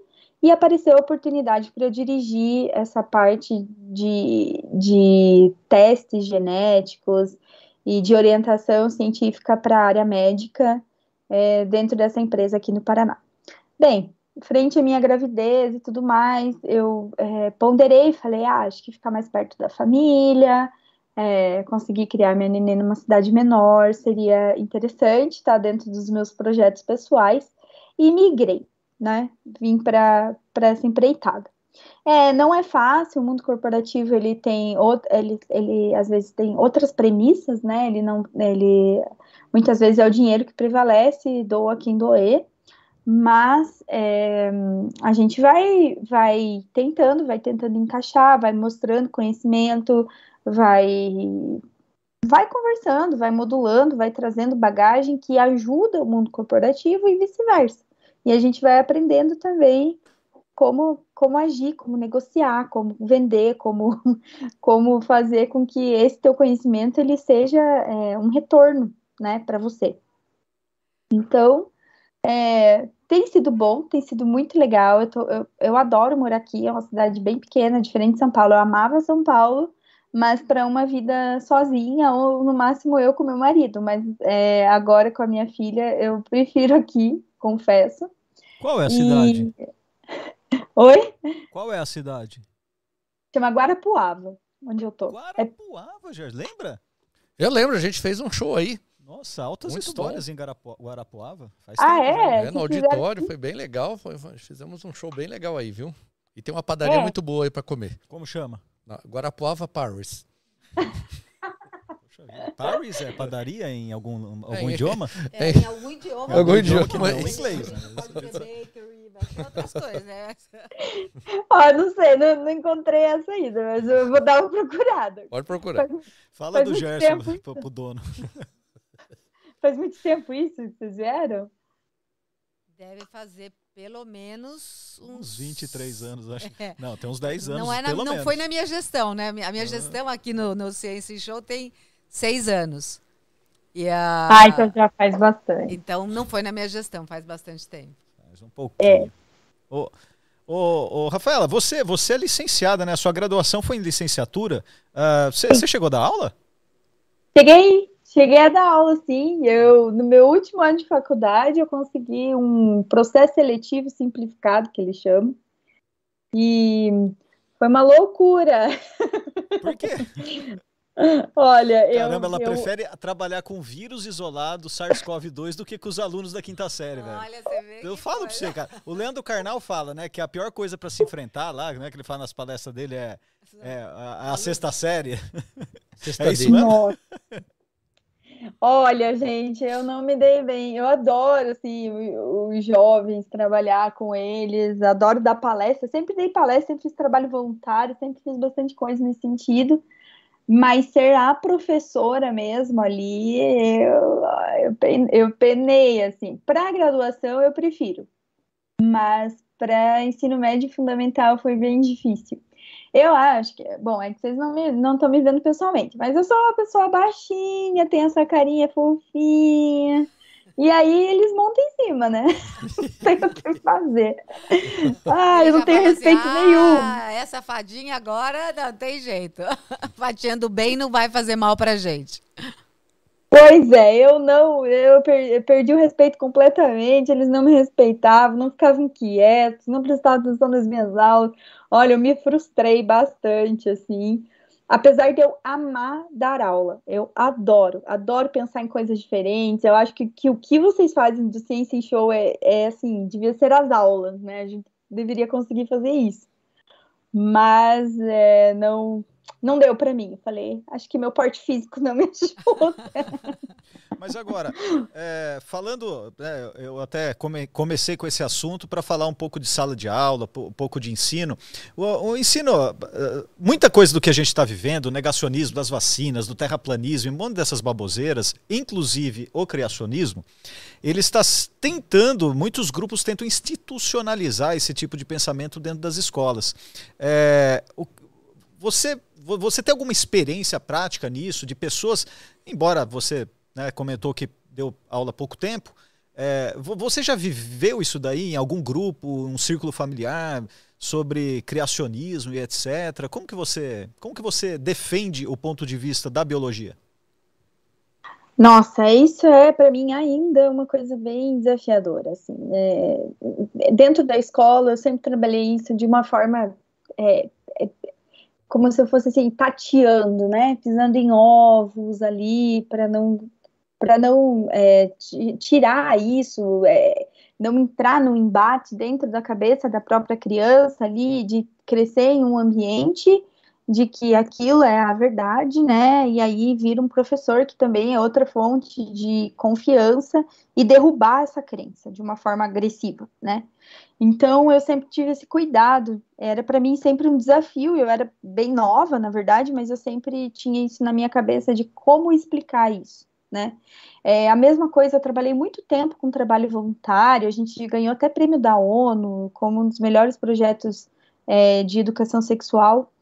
e apareceu a oportunidade para eu dirigir essa parte de, de testes genéticos e de orientação científica para a área médica é, dentro dessa empresa aqui no Paraná. Bem, frente à minha gravidez e tudo mais, eu é, ponderei e falei, ah, acho que ficar mais perto da família, é, conseguir criar minha neném numa cidade menor seria interessante, tá dentro dos meus projetos pessoais, e migrei né? Vim para essa empreitada. É, não é fácil, o mundo corporativo ele tem ele, ele às vezes tem outras premissas, né? Ele não ele muitas vezes é o dinheiro que prevalece, doa quem doer, mas é, a gente vai vai tentando, vai tentando encaixar, vai mostrando conhecimento, vai vai conversando, vai modulando, vai trazendo bagagem que ajuda o mundo corporativo e vice-versa. E a gente vai aprendendo também como, como agir, como negociar, como vender, como, como fazer com que esse teu conhecimento ele seja é, um retorno, né, para você. Então, é, tem sido bom, tem sido muito legal. Eu, tô, eu, eu, adoro morar aqui, é uma cidade bem pequena, diferente de São Paulo. Eu amava São Paulo, mas para uma vida sozinha, ou no máximo eu com meu marido. Mas é, agora com a minha filha, eu prefiro aqui, confesso. Qual é a cidade? E... Oi? Qual é a cidade? Chama Guarapuava, onde eu tô. Guarapuava, é... já lembra? Eu lembro, a gente fez um show aí. Nossa, altas Muito histórias bom. em Garapu Guarapuava. Faz ah, tempo, é? é? No auditório, foi bem legal. Foi, fizemos um show bem legal aí, viu? E tem uma padaria é. muito boa aí para comer. Como chama? Guarapuava Paris. Paris é padaria em algum, algum é, idioma? É, em algum idioma. Algum idioma, que não é inglês. Né? bakery, outras coisas, né? Ó, não sei, não, não, encontrei essa ainda, mas eu vou dar uma procurada. Pode procurar. Faz, Fala faz do Gerson pro, pro dono. Faz muito tempo isso que vocês vieram? Deve fazer pelo menos uns... uns 23 anos, acho. É. Não, tem uns 10 anos, não, é na, não menos. foi na minha gestão, né? A minha gestão aqui no, no Ciência Show tem seis anos. E a... Ah, então já faz bastante. Então não foi na minha gestão, faz bastante tempo. Faz um pouquinho. É. Ô, ô, ô, Rafaela, você, você é licenciada, né? A sua graduação foi em licenciatura. Uh, você, você chegou a dar aula? Cheguei, cheguei a dar aula, sim. Eu, no meu último ano de faculdade, eu consegui um processo seletivo simplificado, que eles chamam. E Foi uma loucura. Por quê? Olha, Caramba, eu, ela eu, prefere trabalhar com vírus isolado, SARS-CoV-2, do que com os alunos da quinta série, velho. Olha, você vê Eu falo pra coisa. você, cara. O Leandro Carnal fala, né, que a pior coisa pra se enfrentar lá, né, que ele fala nas palestras dele é, é a, a sexta série. Sexta É isso mesmo? Olha, gente, eu não me dei bem. Eu adoro assim os jovens, trabalhar com eles, adoro dar palestra. Sempre dei palestra, sempre fiz trabalho voluntário, sempre fiz bastante coisa nesse sentido. Mas ser a professora mesmo ali, eu, eu, eu penei assim. Para graduação eu prefiro, mas para ensino médio fundamental foi bem difícil. Eu acho que, bom, é que vocês não me, não estão me vendo pessoalmente, mas eu sou uma pessoa baixinha, tenho essa carinha fofinha. E aí eles montam em cima, né? Não sei o que fazer. Ah, eu não tenho assim, respeito nenhum. Ah, essa fadinha agora não tem jeito. Fadinha do bem não vai fazer mal pra gente. Pois é, eu não, eu perdi o respeito completamente, eles não me respeitavam, não ficavam quietos, não prestavam atenção nas minhas aulas. Olha, eu me frustrei bastante, assim, apesar de eu amar dar aula, eu adoro, adoro pensar em coisas diferentes, eu acho que, que o que vocês fazem do Ciência em Show é, é, assim, devia ser as aulas, né, a gente deveria conseguir fazer isso. Mas é, não, não deu pra mim. Eu falei, acho que meu porte físico não me ajuda. Mas agora, é, falando, é, eu até come- comecei com esse assunto para falar um pouco de sala de aula, um pouco de ensino. O, o ensino, eh, muita coisa do que a gente está vivendo, o negacionismo das vacinas, do terraplanismo, um monte dessas baboseiras, inclusive o criacionismo, ele está tentando, muitos grupos tentam institucionalizar esse tipo de pensamento dentro das escolas. É, o- você, vo- você tem alguma experiência prática nisso, de pessoas, embora você né, comentou que deu aula há pouco tempo, é, vo- você já viveu isso daí em algum grupo, um círculo familiar, sobre criacionismo e etc? Como que você, como que você defende o ponto de vista da biologia? Nossa, isso é para mim ainda uma coisa bem desafiadora, assim. É, dentro da escola eu sempre trabalhei isso de uma forma é, como se eu fosse assim tateando, né, pisando em ovos ali para não para não é, ti- tirar isso, é, não entrar no embate dentro da cabeça da própria criança ali de crescer em um ambiente de que aquilo é a verdade, né? E aí vira um professor que também é outra fonte de confiança e derrubar essa crença de uma forma agressiva, né? Então eu sempre tive esse cuidado. Era para mim sempre um desafio. Eu era bem nova, na verdade, mas eu sempre tinha isso na minha cabeça de como explicar isso, né? É, a mesma coisa, eu trabalhei muito tempo com trabalho voluntário. A gente ganhou até prêmio da ONU como um dos melhores projetos é, de educação sexual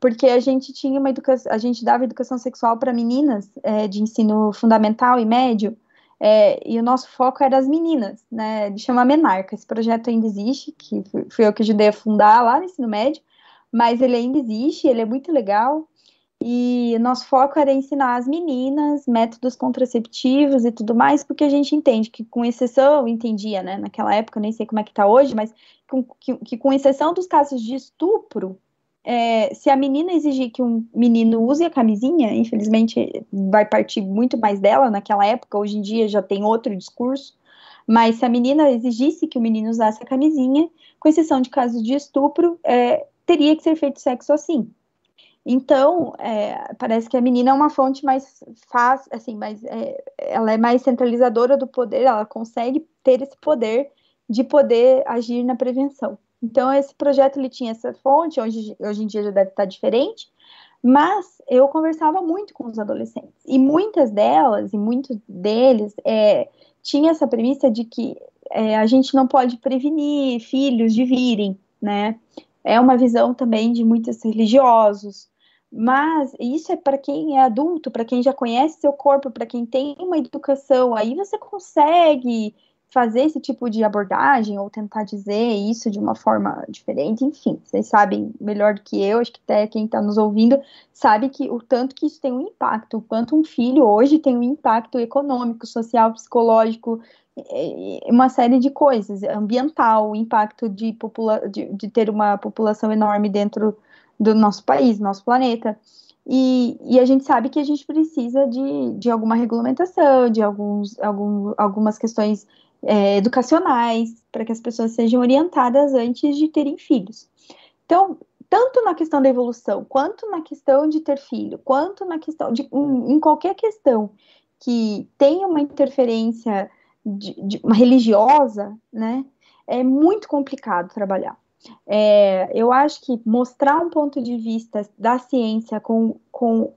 porque a gente tinha uma educação, a gente dava educação sexual para meninas é, de ensino fundamental e médio, é, e o nosso foco era as meninas, né? Ele chama Menarca. Esse projeto ainda existe, que fui eu que ajudei a fundar lá no ensino médio, mas ele ainda existe, ele é muito legal. E nosso foco era ensinar as meninas métodos contraceptivos e tudo mais, porque a gente entende que, com exceção, entendia, né? Naquela época, nem sei como é que tá hoje, mas que, que com exceção dos casos de estupro, é, se a menina exigir que um menino use a camisinha, infelizmente vai partir muito mais dela naquela época, hoje em dia já tem outro discurso, mas se a menina exigisse que o menino usasse a camisinha, com exceção de casos de estupro, é, teria que ser feito sexo assim. Então, é, parece que a menina é uma fonte mais fácil, assim, mais, é, ela é mais centralizadora do poder, ela consegue ter esse poder de poder agir na prevenção. Então, esse projeto ele tinha essa fonte, hoje, hoje em dia já deve estar diferente, mas eu conversava muito com os adolescentes, e muitas delas, e muitos deles, é, tinha essa premissa de que é, a gente não pode prevenir filhos de virem, né? É uma visão também de muitos religiosos, mas isso é para quem é adulto, para quem já conhece seu corpo, para quem tem uma educação, aí você consegue fazer esse tipo de abordagem ou tentar dizer isso de uma forma diferente, enfim, vocês sabem melhor do que eu, acho que até quem está nos ouvindo sabe que o tanto que isso tem um impacto, o quanto um filho hoje tem um impacto econômico, social, psicológico, uma série de coisas, ambiental, o impacto de, de, de ter uma população enorme dentro do nosso país, nosso planeta. E, e, a gente sabe que a gente precisa de, de alguma regulamentação, de alguns, algum, algumas questões é, educacionais, para que as pessoas sejam orientadas antes de terem filhos. Então, tanto na questão da evolução, quanto na questão de ter filho, quanto na questão de em, em qualquer questão que tenha uma interferência de, de, uma religiosa, né, é muito complicado trabalhar. É, eu acho que mostrar um ponto de vista da ciência com, com,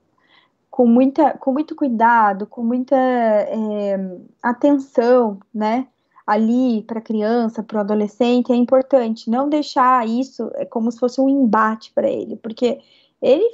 com, muita, com muito cuidado, com muita é, atenção, né, ali para a criança, para o adolescente, é importante. Não deixar isso é como se fosse um embate para ele, porque ele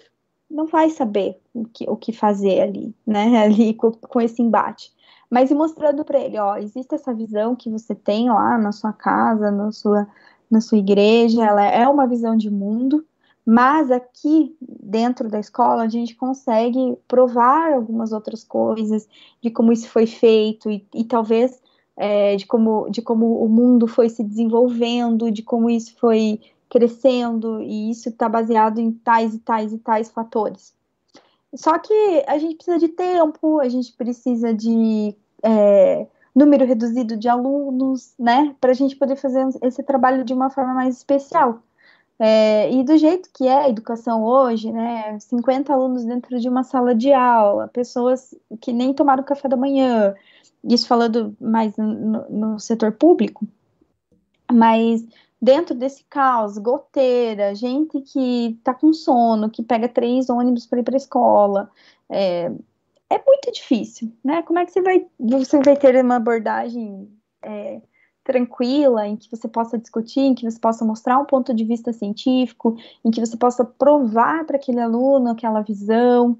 não vai saber o que, o que fazer ali, né, ali com, com esse embate mas mostrando para ele, ó, existe essa visão que você tem lá na sua casa, na sua, na sua igreja, ela é uma visão de mundo, mas aqui dentro da escola a gente consegue provar algumas outras coisas de como isso foi feito e, e talvez é, de, como, de como o mundo foi se desenvolvendo, de como isso foi crescendo e isso está baseado em tais e tais e tais fatores. Só que a gente precisa de tempo, a gente precisa de é, número reduzido de alunos, né, para a gente poder fazer esse trabalho de uma forma mais especial. É, e do jeito que é a educação hoje, né, 50 alunos dentro de uma sala de aula, pessoas que nem tomaram café da manhã, isso falando mais no, no setor público, mas dentro desse caos, goteira, gente que tá com sono, que pega três ônibus para ir para escola, é, é, muito difícil, né? Como é que você vai, você vai ter uma abordagem é, tranquila, em que você possa discutir, em que você possa mostrar um ponto de vista científico, em que você possa provar para aquele aluno aquela visão,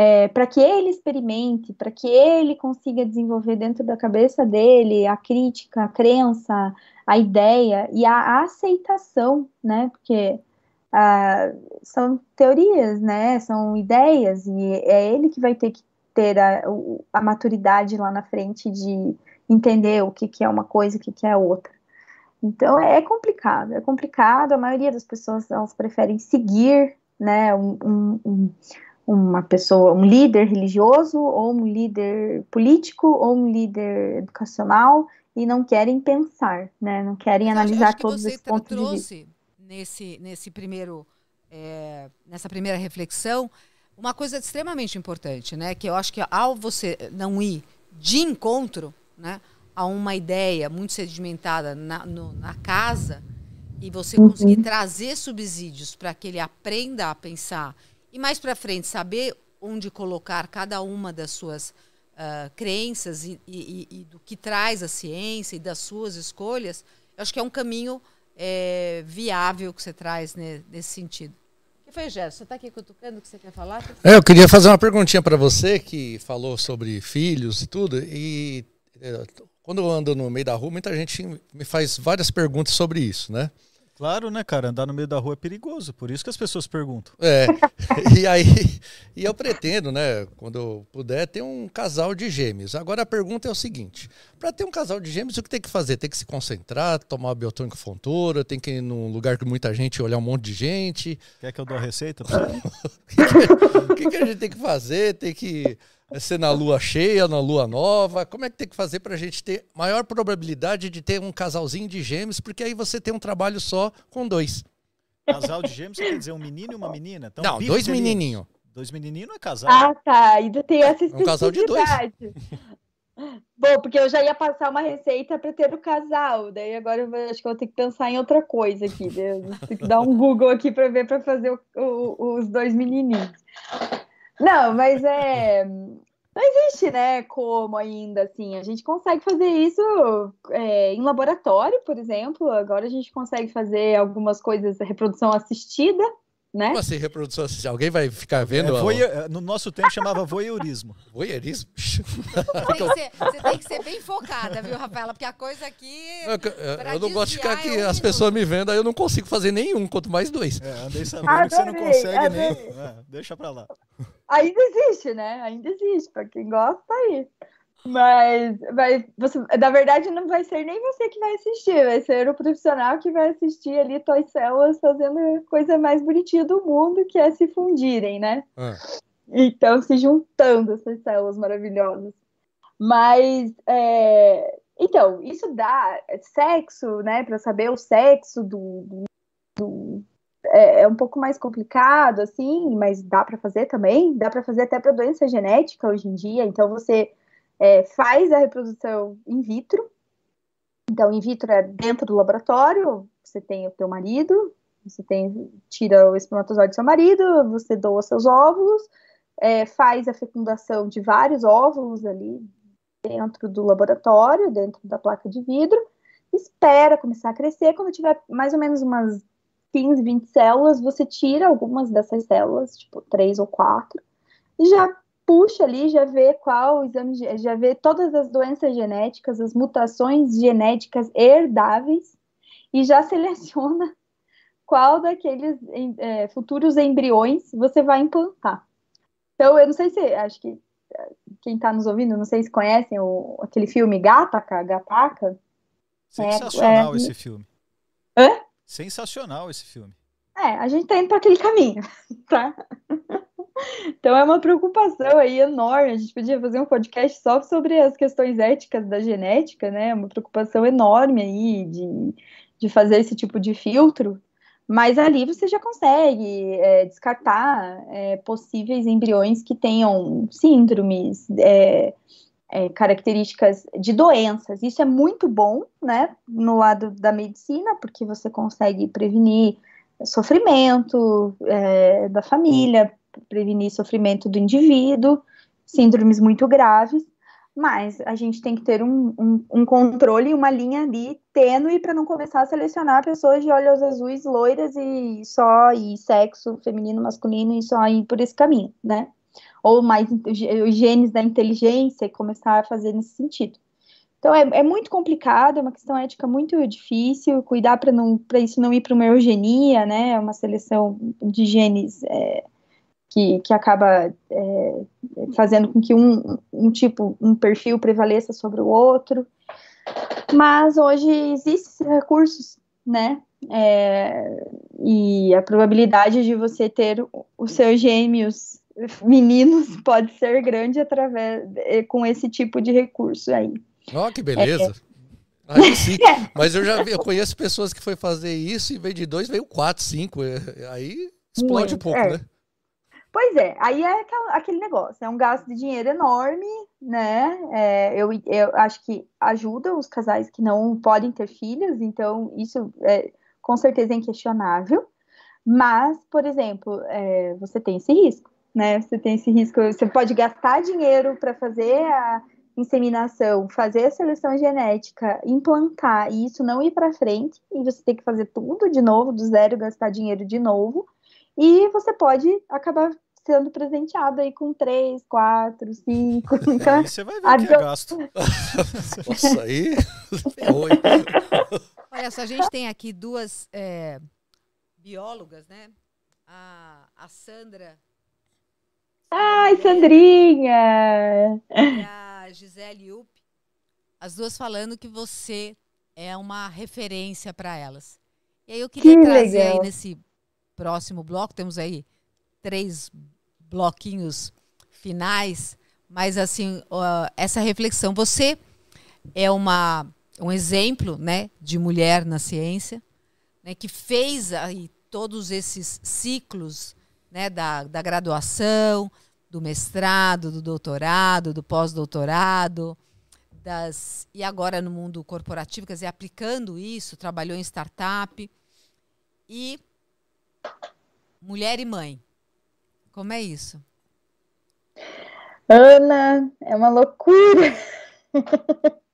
é, para que ele experimente, para que ele consiga desenvolver dentro da cabeça dele a crítica, a crença, a ideia e a aceitação, né? Porque ah, são teorias, né? São ideias e é ele que vai ter que ter a, a maturidade lá na frente de entender o que, que é uma coisa o que, que é outra. Então é complicado, é complicado. A maioria das pessoas elas preferem seguir, né? um, um, um uma pessoa, um líder religioso, ou um líder político, ou um líder educacional, e não querem pensar, né? Não querem analisar todos os pontos de vista. Nesse, nesse primeiro, é, nessa primeira reflexão, uma coisa extremamente importante, né? Que eu acho que ao você não ir de encontro, né, a uma ideia muito sedimentada na, no, na casa e você uhum. conseguir trazer subsídios para que ele aprenda a pensar e mais para frente, saber onde colocar cada uma das suas uh, crenças e, e, e, do que traz a ciência e das suas escolhas, eu acho que é um caminho é, viável que você traz né, nesse sentido. O que foi, Gerson? Você está aqui cutucando o que você quer falar? É, eu queria fazer uma perguntinha para você que falou sobre filhos e tudo. E é, quando eu ando no meio da rua, muita gente me faz várias perguntas sobre isso, né? Claro, né, cara? Andar no meio da rua é perigoso, por isso que as pessoas perguntam. É. E aí, e eu pretendo, né, quando eu puder, ter um casal de gêmeos. Agora a pergunta é o seguinte: para ter um casal de gêmeos, o que tem que fazer? Tem que se concentrar, tomar biotônico fontura, tem que ir num lugar com muita gente, olhar um monte de gente. Quer que eu dou a receita o que, que a gente tem que fazer? Tem que Vai ser na lua cheia, na lua nova? Como é que tem que fazer para a gente ter maior probabilidade de ter um casalzinho de gêmeos? Porque aí você tem um trabalho só com dois. Casal de gêmeos quer dizer um menino e uma menina? Então, não, dois menininhos. Dois menininhos é casal. Ah, tá. Ainda tem essa especificidade. Um casal de dois. Bom, porque eu já ia passar uma receita para ter o casal, daí agora eu acho que eu vou ter que pensar em outra coisa aqui. Né? Tem que dar um Google aqui para ver para fazer o, o, os dois menininhos. Não, mas é. Não existe, né, como ainda, assim. A gente consegue fazer isso é, em laboratório, por exemplo. Agora a gente consegue fazer algumas coisas, reprodução assistida, né? Como assim, reprodução assistida? Alguém vai ficar vendo? É, a- voyeur- no nosso tempo chamava voyeurismo. Voyeurismo? Tem que ser- você tem que ser bem focada, viu, Rafaela? Porque a coisa aqui. Eu, eu não gosto de ficar desviar aqui, é um as minuto. pessoas me vendo, aí eu não consigo fazer nenhum, quanto mais dois. É, andei sabendo que você não Adorei, consegue nem. adorei. É, deixa pra lá. Ainda existe, né? Ainda existe. Pra quem gosta, tá aí. Mas vai, você, na verdade, não vai ser nem você que vai assistir, vai ser o profissional que vai assistir ali tuas células fazendo a coisa mais bonitinha do mundo, que é se fundirem, né? Ah. Então, se juntando essas células maravilhosas. Mas, é, então, isso dá sexo, né? Para saber o sexo do- do- é, é um pouco mais complicado, assim, mas dá para fazer também. Dá para fazer até para doença genética hoje em dia. Então, você é, faz a reprodução in vitro. Então, in vitro é dentro do laboratório. Você tem o teu marido, você tem tira o espermatozoide do seu marido, você doa seus óvulos é, faz a fecundação de vários óvulos ali dentro do laboratório, dentro da placa de vidro, espera começar a crescer. Quando tiver mais ou menos umas 15, 20 células, você tira algumas dessas células, tipo três ou quatro, e já puxa ali, já vê qual exame, já vê todas as doenças genéticas, as mutações genéticas herdáveis, e já seleciona qual daqueles é, futuros embriões você vai implantar. Então, eu não sei se, acho que quem está nos ouvindo, não sei se conhecem o, aquele filme Gataca, Gataca. Sensacional é. esse filme. Hã? Sensacional esse filme. É, a gente tá indo para aquele caminho, tá? Então é uma preocupação aí enorme. A gente podia fazer um podcast só sobre as questões éticas da genética, né? Uma preocupação enorme aí de, de fazer esse tipo de filtro. Mas ali você já consegue é, descartar é, possíveis embriões que tenham síndromes, é, é, características de doenças. Isso é muito bom, né? No lado da medicina, porque você consegue prevenir sofrimento é, da família, prevenir sofrimento do indivíduo, síndromes muito graves, mas a gente tem que ter um, um, um controle, uma linha ali tênue para não começar a selecionar pessoas de olhos azuis, loiras e só, e sexo feminino, masculino e só ir por esse caminho, né? Ou mais os genes da inteligência e começar a fazer nesse sentido. Então é, é muito complicado, é uma questão ética muito difícil, cuidar para não para isso não ir para uma eugenia, né? Uma seleção de genes é, que, que acaba é, fazendo com que um, um tipo, um perfil prevaleça sobre o outro. Mas hoje existem recursos, né? É, e a probabilidade de você ter os seus gêmeos meninos pode ser grande através é, com esse tipo de recurso aí. Ó, que beleza. Aí sim. Mas eu já vi, eu conheço pessoas que foi fazer isso e em vez de dois veio quatro, cinco. é, Aí explode um Muito, pouco, é. né? Pois é, aí é aquele negócio, é um gasto de dinheiro enorme, né? É, eu, eu acho que ajuda os casais que não podem ter filhos, então isso é, com certeza é inquestionável. Mas, por exemplo, é, você tem esse risco, né? Você tem esse risco, você pode gastar dinheiro para fazer a inseminação, fazer a seleção genética, implantar e isso não ir para frente, e você tem que fazer tudo de novo, do zero, gastar dinheiro de novo. E você pode acabar sendo presenteado aí com três, quatro, cinco. Então, Aí você vai ver o que é gasto. Nossa, aí. ferrou, hein? Olha só, a gente tem aqui duas é, biólogas, né? A, a Sandra ai, Sandrinha! e a Gisele Up. As duas falando que você é uma referência para elas. E aí eu queria Que trazer aí legal. nesse próximo bloco, temos aí três bloquinhos finais, mas assim, essa reflexão, você é uma um exemplo, né, de mulher na ciência, né, que fez aí todos esses ciclos, né, da, da graduação, do mestrado, do doutorado, do pós-doutorado, das e agora no mundo corporativo, quer dizer, aplicando isso, trabalhou em startup e mulher e mãe. Como é isso? Ana, é uma loucura.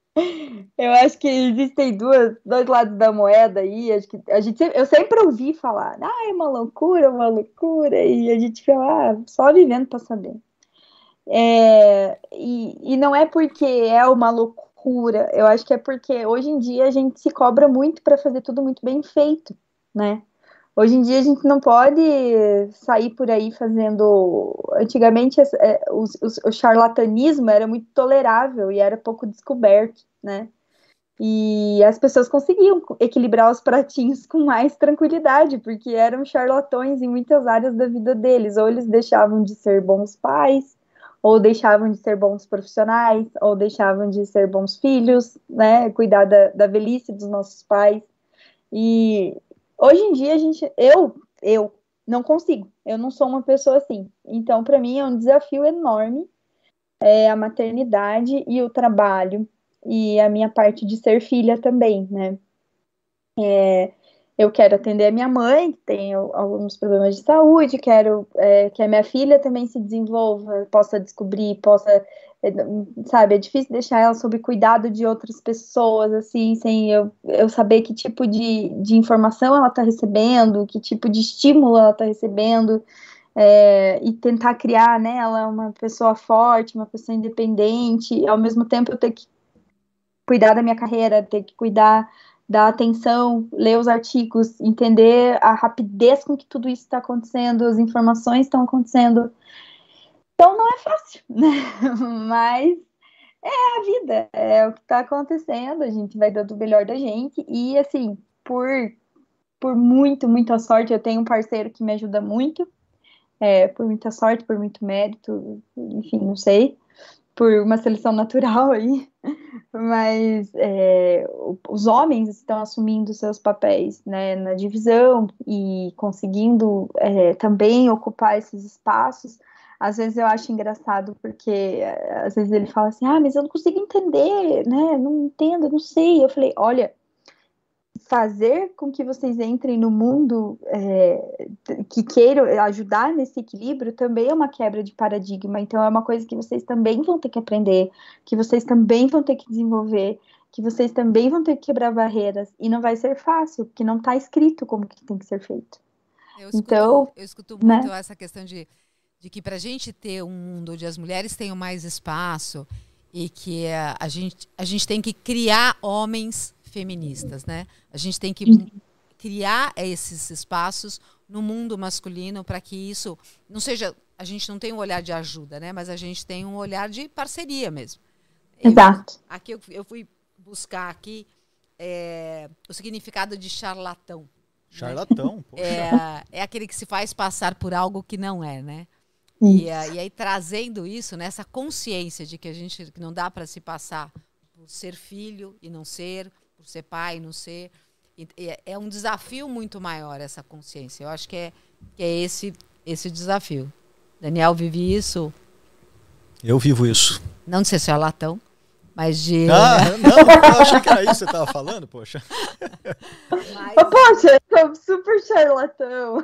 Eu acho que existem duas, dois lados da moeda aí. Acho que a gente, eu sempre ouvi falar, ah, é uma loucura, uma loucura, e a gente fala, ah, só vivendo para saber. É, e, e não é porque é uma loucura, eu acho que é porque hoje em dia a gente se cobra muito para fazer tudo muito bem feito, né? Hoje em dia a gente não pode sair por aí fazendo. Antigamente é, o, o, o, charlatanismo era muito tolerável e era pouco descoberto, né? E as pessoas conseguiam equilibrar os pratinhos com mais tranquilidade, porque eram charlatões em muitas áreas da vida deles. Ou eles deixavam de ser bons pais, ou deixavam de ser bons profissionais, ou deixavam de ser bons filhos, né? Cuidar da, da velhice dos nossos pais. E, Hoje em dia, a gente, eu, eu não consigo. Eu não sou uma pessoa assim. Então, para mim, é um desafio enorme é, a maternidade e o trabalho e a minha parte de ser filha também, né? É, eu quero atender a minha mãe, que tem alguns problemas de saúde, quero é, que a minha filha também se desenvolva, possa descobrir, possa sabe, é difícil deixar ela sob cuidado de outras pessoas, assim, sem eu, eu saber que tipo de, de informação ela está recebendo, que tipo de estímulo ela está recebendo, é, e tentar criar nela uma pessoa forte, uma pessoa independente, ao mesmo tempo eu ter que cuidar da minha carreira, ter que cuidar da atenção, ler os artigos, entender a rapidez com que tudo isso está acontecendo, as informações estão acontecendo, então não é fácil, né? Mas é a vida, é o que está acontecendo, a gente vai dando o melhor da gente. E assim, por, por muito, muita sorte, eu tenho um parceiro que me ajuda muito. É, por muita sorte, por muito mérito, enfim, não sei, por uma seleção natural aí, mas é, os homens estão assumindo seus papéis né, na divisão e conseguindo é, também ocupar esses espaços às vezes eu acho engraçado porque eh, às vezes ele fala assim, ah, mas eu não consigo entender, né? Não entendo, não sei. Eu falei, olha, fazer com que vocês entrem no mundo é, que queiram ajudar nesse equilíbrio também é uma quebra de paradigma. Então é uma coisa que vocês também vão ter que aprender, que vocês também vão ter que desenvolver, que vocês também vão ter que quebrar barreiras. E não vai ser fácil, porque não está escrito como que tem que ser feito. Eu escuto, então, eu escuto né? muito né? essa questão de de que para a gente ter um mundo onde as mulheres tenham mais espaço e que a, a, gente, a gente tem que criar homens feministas, né? A gente tem que criar esses espaços no mundo masculino para que isso não seja a gente não tem um olhar de ajuda, né? Mas a gente tem um olhar de parceria mesmo. Exato. Eu, aqui eu, eu, fui buscar aqui é, o significado de charlatão. Né? Charlatão, né? é, é aquele que se faz passar por algo que não é, né? E, eh, e, aí trazendo isso, né, essa consciência de que a gente que não dá para se passar por ser filho e não ser, por ser pai e não ser, e, e é um desafio muito maior essa consciência. Eu acho que é, que é esse esse desafio. Daniel vive isso? Eu vivo isso. Não de ser charlatão, mas de. Ah, não, eu achei que era isso que você estava falando, poxa. Mas... Poxa, eu super charlatão.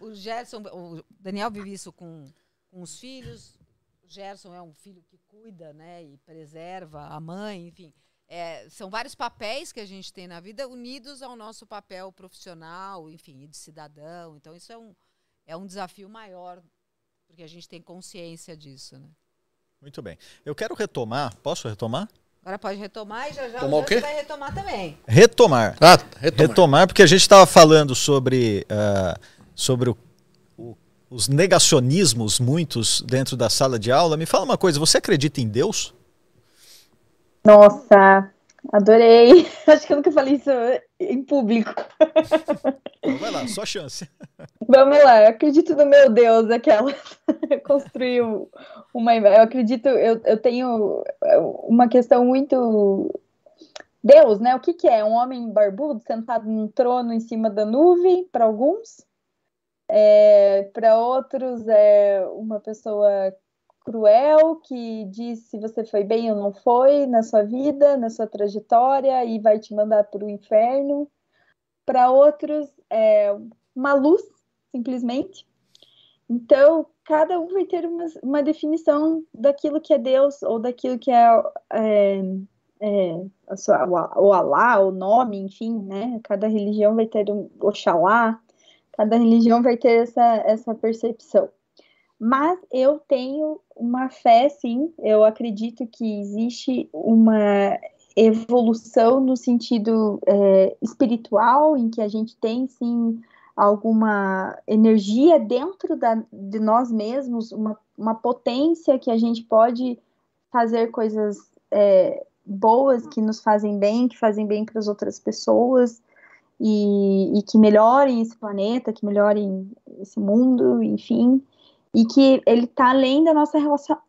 o Gerson, o Daniel vive isso com, com os filhos. O Gerson é um filho que cuida, né, e preserva a mãe, enfim. É, são vários papéis que a gente tem na vida unidos ao nosso papel profissional, enfim, de cidadão. Então, isso é um, é um desafio maior, porque a gente tem consciência disso, né? Muito bem. Eu quero retomar. Posso retomar? Agora pode retomar e já já Tomar o quê? vai retomar também. Retomar. Ah, retomar. retomar porque a gente estava falando sobre, uh, sobre o, o, os negacionismos, muitos, dentro da sala de aula. Me fala uma coisa, você acredita em Deus? Nossa, Adorei. Acho que eu nunca falei isso em público. Então vai lá, sua chance. Vamos lá, eu acredito no meu Deus, aquela. Construiu uma. Eu acredito, eu, eu tenho uma questão muito. Deus, né? O que, que é? Um homem barbudo sentado num trono em cima da nuvem, para alguns. É, para outros, é uma pessoa cruel que diz se você foi bem ou não foi na sua vida, na sua trajetória e vai te mandar para o inferno. Para outros, é uma luz, simplesmente. Então, cada um vai ter uma, uma definição daquilo que é Deus ou daquilo que é, é é, a sua, o Alá, o nome, enfim, né? Cada religião vai ter um Oxalá, cada religião vai ter essa, essa percepção. Mas eu tenho uma fé, sim, eu acredito que existe uma evolução no sentido é, espiritual, em que a gente tem, sim, alguma energia dentro da, de nós mesmos, uma, uma potência que a gente pode fazer coisas é, boas que nos fazem bem, que fazem bem para as outras pessoas e, e, que melhorem esse planeta, que melhorem esse mundo, enfim, e que ele está além da nossa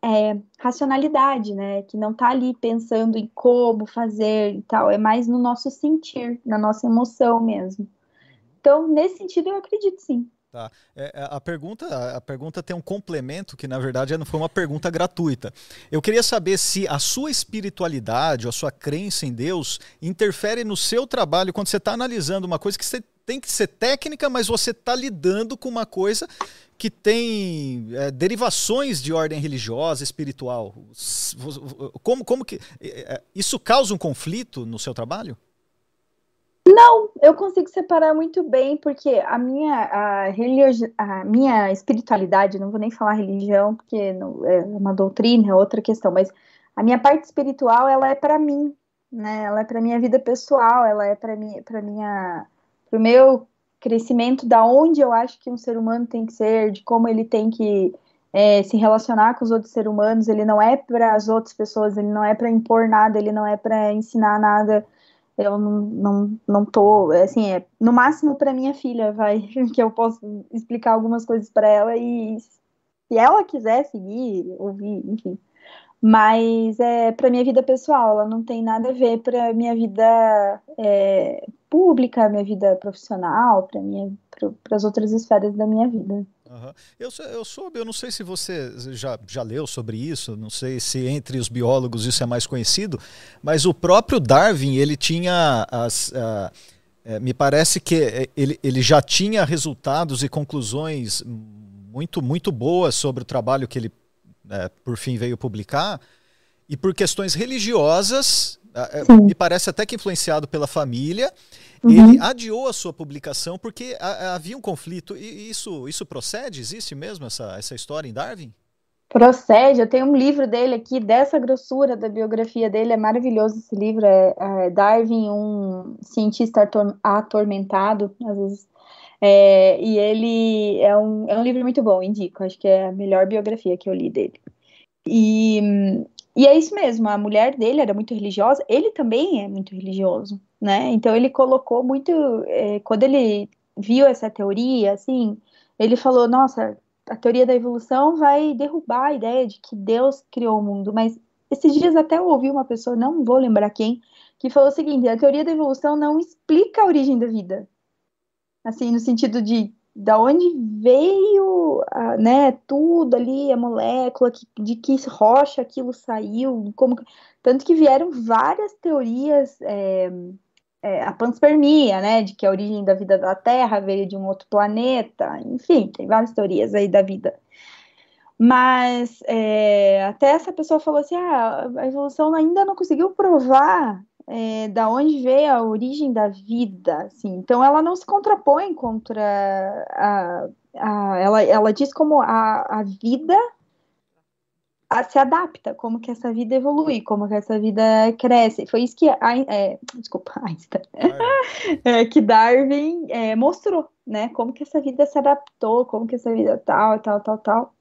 é, racionalidade, né? Que não está ali pensando em como fazer e tal, é mais no nosso sentir, na nossa emoção mesmo. Então, nesse sentido, eu acredito sim. Tá. É, é, a, pergunta, a pergunta tem um complemento que, na verdade, não foi uma pergunta gratuita. Eu queria saber se a sua espiritualidade, a sua crença em Deus, interfere no seu trabalho quando você está analisando uma coisa que você tem que ser técnica, mas você está lidando com uma coisa que tem é, derivações de ordem religiosa, espiritual. Como, como que. É, é, isso causa um conflito no seu trabalho? Não, eu consigo separar muito bem, porque a minha, a, religi a minha espiritualidade, não vou nem falar religião, porque não, é uma doutrina, é outra questão, mas a minha parte espiritual, ela é para mim, né? Ela é para minha vida pessoal, ela é para mim, para minha, pro meu crescimento, da onde eu acho que um ser humano tem que ser, de como ele tem que é, se relacionar com os outros seres humanos. Ele não é para as outras pessoas, ele não é para impor nada, ele não é para ensinar nada eu não, não, não tô, assim, é no máximo para minha filha, vai, que eu posso explicar algumas coisas para ela e se ela quiser seguir, ouvir, enfim. Mas é para minha vida pessoal, ela não tem nada a ver para minha vida é, pública, minha vida profissional, para minha para as outras esferas da minha vida. Uhum. Eu, eu soube, eu não sei se você já, já leu sobre isso, não sei se entre os biólogos isso é mais conhecido, mas o próprio Darwin, ele tinha as. É, me parece que é, ele, ele já tinha resultados e conclusões muito, muito boas sobre o trabalho que ele, é, por fim, veio publicar, e por questões religiosas, me parece até que influenciado pela família, Uhum. Ele adiou a sua publicação porque havia um conflito. E isso, isso procede? Existe mesmo essa, essa história em Darwin? Procede, eu tenho um livro dele aqui, dessa grossura da biografia dele, é maravilhoso esse livro, é, é Darwin, um cientista ator, atormentado, às vezes, é, e ele é um, é um livro muito bom, indico, acho que é a melhor biografia que eu li dele. E, e é isso mesmo, a mulher dele era muito religiosa, ele também é muito religioso, né? Então ele colocou muito, é, quando ele viu essa teoria, assim, ele falou, nossa, a teoria da evolução vai derrubar a ideia de que Deus criou o mundo, mas esses dias até eu ouvi uma pessoa, não vou lembrar quem, que falou o seguinte, a teoria da evolução não explica a origem da vida. Assim, no sentido de da onde veio, a, né, tudo ali, a molécula, que, de que rocha aquilo saiu, como tanto que vieram várias teorias é, é, a panspermia, né, de que a origem da vida da Terra veio de um outro planeta, enfim, tem várias teorias aí da vida. Mas é, até essa pessoa falou assim: ah, a evolução ainda não conseguiu provar é, da onde veio a origem da vida, assim. Então ela não se contrapõe contra a, a ela, ela diz como a, a vida a, se adapta, como que essa vida evolui, como que essa vida cresce. Foi isso que, a, é, desculpa, Einstein, é, que Darwin é, mostrou, né? Como que essa vida se adaptou, como que essa vida tal, tal, tal, tal.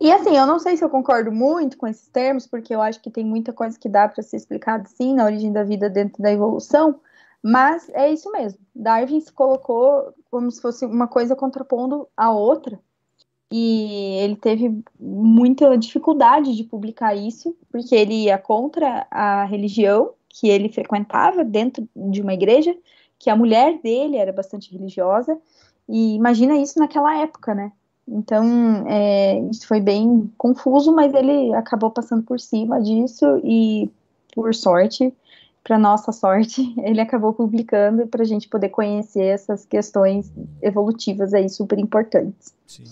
E assim, eu não sei se eu concordo muito com esses termos, porque eu acho que tem muita coisa que dá para ser explicada sim na origem da vida dentro da evolução, mas é isso mesmo. Darwin se colocou como se fosse uma coisa contrapondo a outra, e ele teve muita dificuldade de publicar isso, porque ele ia contra a religião que ele frequentava dentro de uma igreja, que a mulher dele era bastante religiosa, e imagina isso naquela época, né? Então, é, isso foi bem confuso, mas ele acabou passando por cima disso e, por sorte, para nossa sorte, ele acabou publicando para a gente poder conhecer essas questões evolutivas aí super importantes. Sim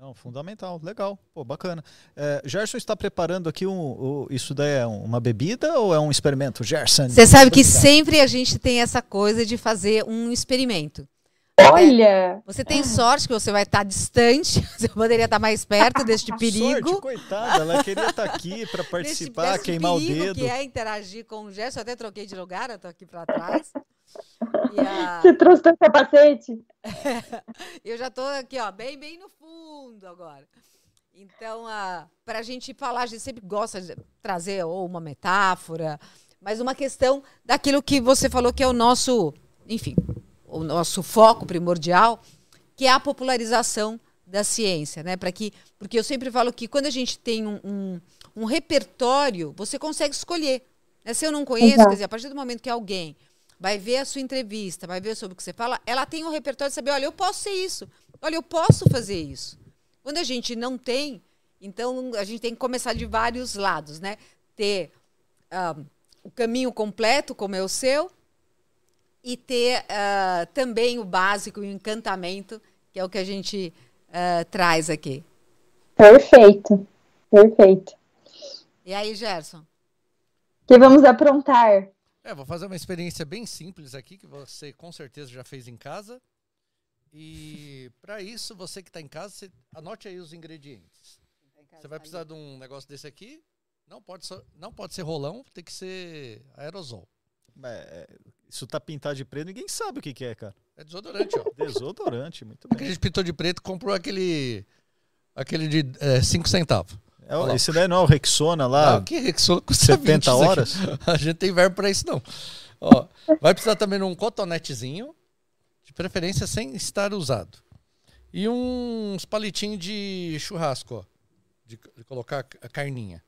Não, fundamental, legal, pô, bacana. É, Gerson está preparando aqui um, um- isso daí é uma bebida ou é um experimento? Gerson. Você sabe que sempre a gente tem essa coisa de fazer um experimento. Olha, Você tem sorte que você vai estar distante, você poderia estar mais perto deste perigo. Sorte, coitada, ela queria estar aqui para participar, desse queimar o dedo. que é interagir com o Gerson. Eu até troquei de lugar, eu tô aqui para trás. E a- você trouxe teu capacete? eu já tô aqui, ó, bem, bem no fundo agora. Então, para a gente falar, a gente sempre gosta de trazer ou uma metáfora, mas uma questão daquilo que você falou que é o nosso, enfim, o nosso foco primordial, que é a popularização da ciência, né? Para que, porque eu sempre falo que quando a gente tem um, um, um repertório, você consegue escolher. né? Se eu não conheço, Exato. quer dizer, a partir do momento que alguém vai ver a sua entrevista, vai ver sobre o que você fala, ela tem o repertório de saber, olha, eu posso ser isso, olha, eu posso fazer isso. Quando a gente não tem, então a gente tem que começar de vários lados, né? Ter ah, o caminho completo, como é o seu, e ter ah, também o básico, o encantamento, que é o que a gente ah, traz aqui. Perfeito, perfeito. E aí, Gerson? O que vamos aprontar? É, vou fazer uma experiência bem simples aqui, que você com certeza já fez em casa. E para isso, você que está em casa, você anote aí os ingredientes. Você vai precisar de um negócio desse aqui. Não pode, não pode ser rolão, tem que ser aerosol. É, isso tá pintado de preto, ninguém sabe o que, que é, cara. É desodorante, ó. Desodorante, muito Que a bem. gente pintou de preto, comprou aquele aquele de 5 centavos. É, Olha lá. esse daí não é o Rexona lá, Ah, que Rexona custa 70 20 isso aqui. horas? A gente tem verbo pra isso, não. Ó, vai precisar também de um cotonetezinho, de preferência sem estar usado. E uns palitinhos de churrasco, ó. De, de colocar a carninha.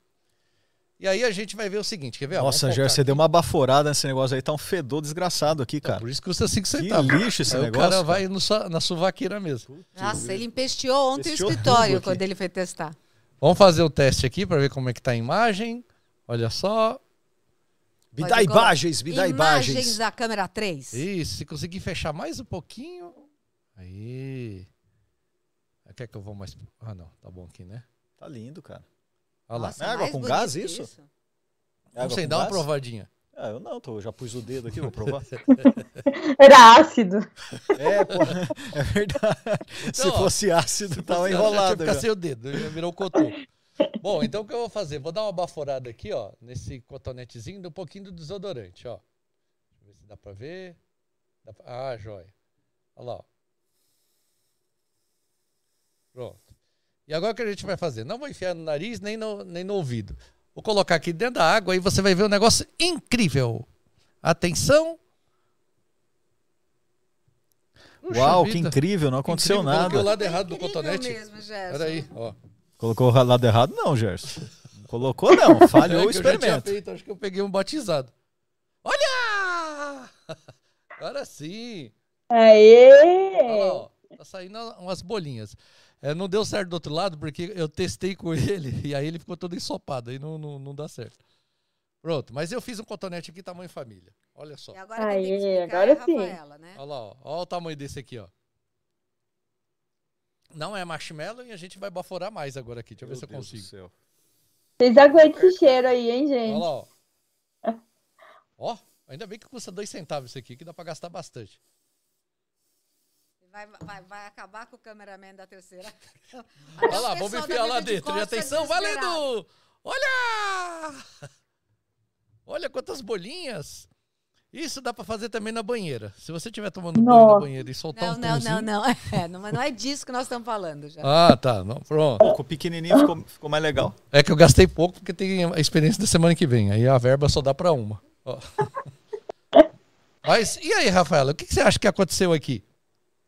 E aí a gente vai ver o seguinte, quer ver? Nossa, colocar você aqui. deu uma baforada nesse negócio aí, tá um fedor desgraçado aqui, cara. Por isso que custa 5 Que centavos. lixo esse Aí negócio. o cara cara. vai no sua- na suvaqueira mesmo. Nossa, ele empesteou ontem Empesteou o escritório quando ele foi testar. Vamos fazer o teste aqui para ver como é que tá a imagem. Olha só. Me Pode dá colocar. imagens, me dá imagens. da câmera 3. Isso, se conseguir fechar mais um pouquinho. Aí. Quer que eu vou mais. Ah, não, tá bom aqui, né? Tá lindo, cara. Olha lá. Nossa, É água com gás, que isso? É sem dar uma provadinha. Ah, eu não, tô, já pus o dedo aqui, vou provar. Era ácido. é, pô, é verdade. Se Então, ó, fosse ácido, tava Já tinha enrolado. ficar já. sem o dedo, já virou cotoco. Bom, então o que eu vou fazer? Vou dar uma baforada aqui, ó, nesse cotonetezinho, de um pouquinho do desodorante, ó. Deixa eu ver se dá pra ver. Dá pra- Ah, joia. Olha lá, ó. Pronto. E agora o que a gente vai fazer? Não vou enfiar no nariz nem no, nem no ouvido. Vou colocar aqui dentro da água e você vai ver um negócio incrível. Atenção. Puxa Uau, que vida. incrível, não aconteceu Incrível, Coloquei o nada. lado errado do cotonete. mesmo, Gerson. Peraí, ó. Colocou o lado errado, não, Gerson. Não Colocou, não. Falhou É o que eu já tinha experimento. feito, acho que eu peguei um batizado. Olha! Agora sim. Aê! Olha lá, ó. Tá saindo umas bolinhas. É, não deu certo do outro lado, porque eu testei com ele e aí ele ficou todo ensopado. Aí não, não, não dá certo. Pronto, mas eu fiz um cotonete aqui tamanho família. Olha só. E agora tem que explicar agora a sim. Rafaela, né? Olha lá, ó. Olha o tamanho desse aqui, ó. Não é marshmallow e a gente vai baforar mais agora aqui. Deixa eu ver se eu Deus consigo. Vocês aguentam esse cheiro aí, hein, Olha gente? lá, ó. Ó, ainda bem que custa dois centavos isso aqui, que dá pra gastar bastante. Vai, vai, vai acabar com o cameraman da terceira. Olha lá, vamos enfiar lá dentro. E atenção, valendo! Olha! Olha quantas bolinhas! Isso dá pra fazer também na banheira. Se você estiver tomando banho na Nossa. banheira e soltar Não, um não, não, pãozinho- não. É, não, mas não é disso que nós estamos falando já. Ah, tá. Não, pronto. Ficou pequenininho, ficou, ficou mais legal. É que eu gastei pouco porque tem a experiência da semana que vem. Aí a verba só dá pra uma. Ó. Mas e aí, Rafaela, o que que você acha que aconteceu aqui?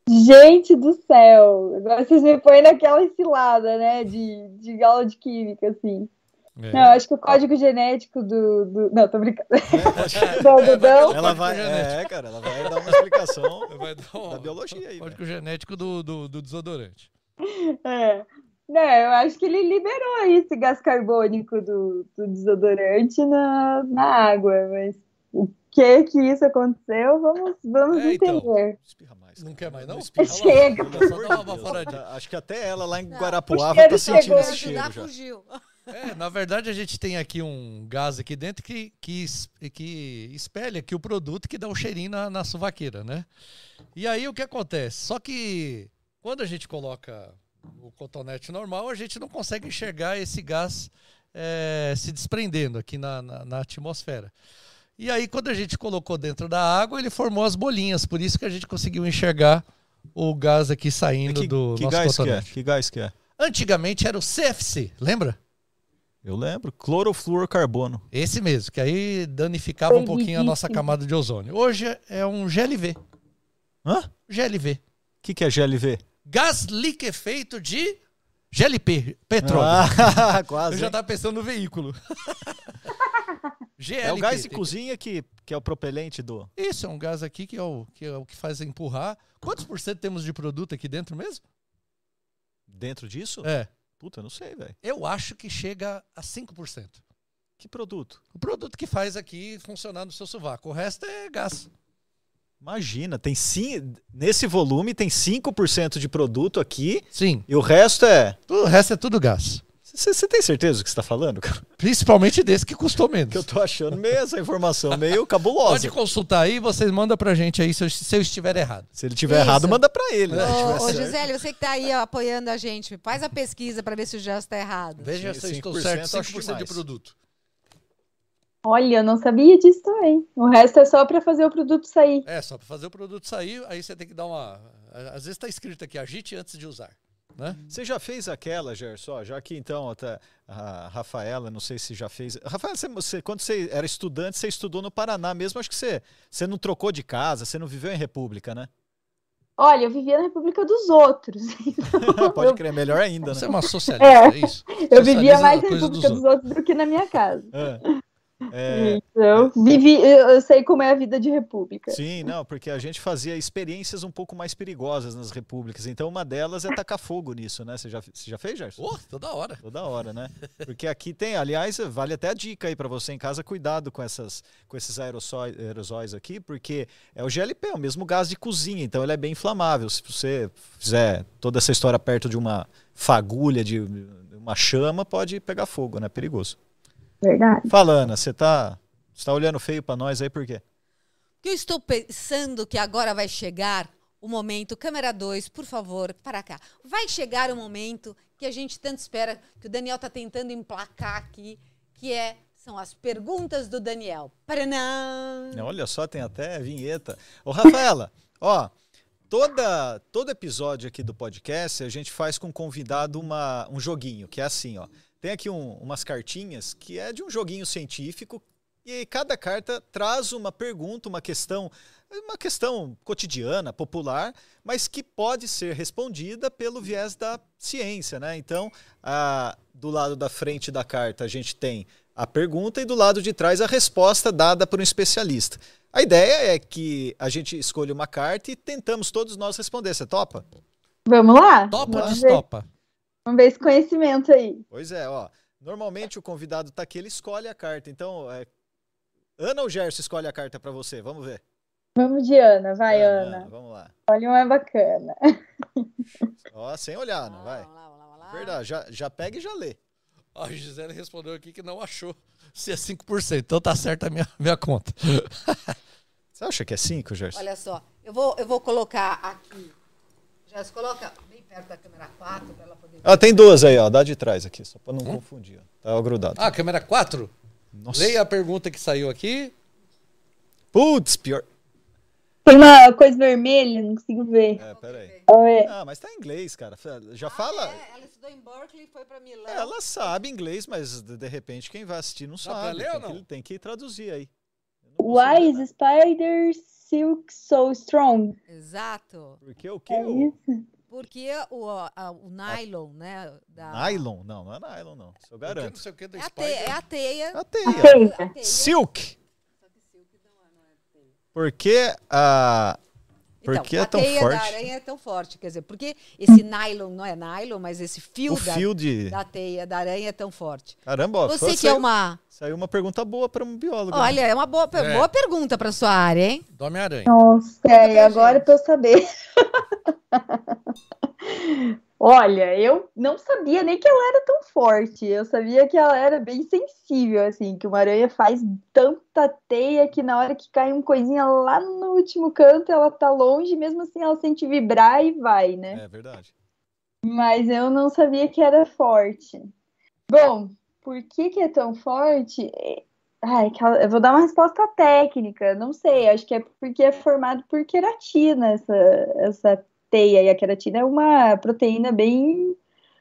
Gente do céu! Agora vocês me põem naquela cilada, né? De, de aula de química, assim. É. Não, acho que o código genético do. do... Não, tô brincando. Do É, algodão. Ela vai, é, cara, ela vai dar uma explicação Vai dar um- da biologia aí. Código velho. genético do, do, do desodorante. É. Não, eu acho que ele liberou aí esse gás carbônico do, do desodorante na, na água, mas o que que isso aconteceu, vamos, vamos É, então. Mais. Não quer mais, não? espirra. Chega. Baforadinha. tá- Acho que até ela lá em Não. Guarapuava tá sentindo esse cheiro já. fugiu. É, na verdade, a gente tem aqui um gás aqui dentro que, que, que espelha aqui o produto que dá o cheirinho na, na suvaqueira, né? E aí o que acontece? Só que quando a gente coloca o cotonete normal, a gente não consegue enxergar esse gás é, se desprendendo aqui na, na, na atmosfera. E aí, quando a gente colocou dentro da água, ele formou as bolinhas, por isso que a gente conseguiu enxergar o gás aqui saindo Que, do que nosso gás que é? cotonete. Que gás que é? Antigamente era o CFC, lembra? Eu lembro. Clorofluorcarbono. Esse mesmo, que aí danificava um pouquinho a nossa camada de ozônio. Hoje é um GLV. Hã? O GLV. que, que é GLV? Gás liquefeito de GLP, petróleo. Ah, quase. Eu já hein? tava pensando no veículo. GLP. É o gás de cozinha que, que é o propelente do. Isso, é um gás aqui que é, o, que é o que faz empurrar. Quantos por cento temos de produto aqui dentro mesmo? Dentro disso? É. Puta, eu não sei, velho. Eu acho que chega a 5%. Que produto? O produto que faz aqui funcionar no seu sovaco. O resto é gás. Imagina, tem sim, nesse volume tem 5% de produto aqui Sim. e o resto é. O resto é tudo gás. Você tem certeza do que você tá falando, cara? Principalmente desse que custou menos. Que eu tô achando meio essa informação meio Pode cabulosa. consultar aí, vocês mandam pra gente aí se eu, se eu estiver errado. Se ele tiver Isso. errado, manda pra ele. né? Ô. Gisele, você que tá aí ó, apoiando a gente, faz a pesquisa pra ver se o Gelson tá errado. Veja se eu estou 5% certo, acho 5% de produto. Olha, eu não sabia disso também. O resto é só para fazer o produto sair. É, só pra fazer o produto sair, aí você tem que dar uma... Às vezes tá escrito aqui, agite antes de usar. Né? Você já fez aquela, Gerson? Já que então até a Rafaela, não sei se já fez. Rafaela, você, você- quando você era estudante, você estudou no Paraná mesmo. Acho que você, você não trocou de casa, você não viveu em República, né? Olha, eu vivia na República dos outros. Pode crer, melhor ainda, Você é né? uma socialista, É. é, isso? Eu vivia Socializa mais na República dos dos outros do que na minha casa. É. É, Então, vivi, eu eu sei como é a vida de República. sim, não, porque a gente fazia experiências um pouco mais perigosas nas repúblicas. Então, uma delas é tacar fogo nisso, né? Você já, você já fez, Gerson? Oh, toda hora. Toda hora, né? Porque aqui tem, aliás, vale até a dica aí para você em casa, cuidado com essas com esses aerossóis, aerosóis aqui, porque é o GLP, é o mesmo gás de cozinha, então ele é bem inflamável. Se você fizer toda essa história perto de uma fagulha de uma chama, pode pegar fogo, né? Perigoso. Verdade. Fala, Ana, você tá, você tá olhando feio para nós aí por quê? Porque eu estou pensando que agora vai chegar o momento, câmera 2, por favor, para cá. Vai chegar o momento que a gente tanto espera, que o Daniel tá tentando emplacar aqui, que é são as perguntas do Daniel. Paranã! Olha só, tem até vinheta. Ô, Rafaela, ó, toda, todo episódio aqui do podcast a gente faz com o convidado uma, um joguinho, que é assim, ó. Tem aqui um- umas cartinhas que é de um joguinho científico e cada carta traz uma pergunta, uma questão, uma questão cotidiana, popular, mas que pode ser respondida pelo viés da ciência, né? Então, a- do lado da frente da carta a gente tem a pergunta e do lado de trás a resposta dada por um especialista. A ideia é que a gente escolha uma carta e tentamos todos nós responder. Você topa? Vamos lá? Topa ou destopa? Vamos ver esse conhecimento aí. Pois é, ó. Normalmente o convidado tá aqui, ele escolhe a carta. Então, é... Ana ou Gerson escolhe a carta para você? Vamos ver. Vamos de Ana, vai, Ana. Vamos lá. Olha uma bacana. Ó, sem olhar, não vai? Verdade, já, já pega e já lê. A Gisele respondeu aqui que não achou se é 5%. Então tá certa a minha, minha conta. Você acha que é 5, Gerson? Olha só, eu vou, eu vou colocar aqui. Se coloca bem perto da câmera 4 para ela poder ver. Ah, tem duas aí, ó. Dá de trás aqui, só para não confundir. Ó. Tá grudado. Ah, câmera 4? Nossa. Leia a pergunta que saiu aqui. Putz, pior. Tem uma coisa vermelha, não consigo ver. É, peraí. Ver. Ah, mas tá em inglês, cara. Já Ah, fala. é? Ela estudou em Berkeley e foi para Milão. Ela sabe inglês, mas de repente quem vai assistir não pra sabe. ler ou tem, não? que, tem que traduzir aí. Why is nada. Silk so strong? Exato. Porque o que? É isso? Porque o, a- o nylon, né? Da, nylon? Não, não é nylon, não. Isso eu garanto. não sei o que do É a, teia, é a teia. A teia. Teia. A teia. Silk. Porque a. Porque então, é tão a teia forte. da aranha é tão forte. Quer dizer, porque esse nylon não é nylon, mas esse fio, O da, fio de. da teia da aranha é tão forte. Caramba, ó, Você que é uma. saiu uma pergunta boa para um biólogo. né? Olha, é uma boa, É. boa pergunta para sua área, hein? Do Homem-Aranha. Nossa, e agora gente. pra eu saber. Olha, eu não sabia nem que ela era tão forte. Eu sabia que ela era bem sensível, assim, que uma aranha faz tanta teia que na hora que cai uma coisinha lá no último canto, ela tá longe, mesmo assim ela sente vibrar e vai, né? É verdade. Mas eu não sabia que era forte. Bom, por que que é tão forte? É- Ai, eu vou dar uma resposta técnica, não sei, acho que é porque é formado por queratina essa, essa teia, e a queratina é uma proteína bem,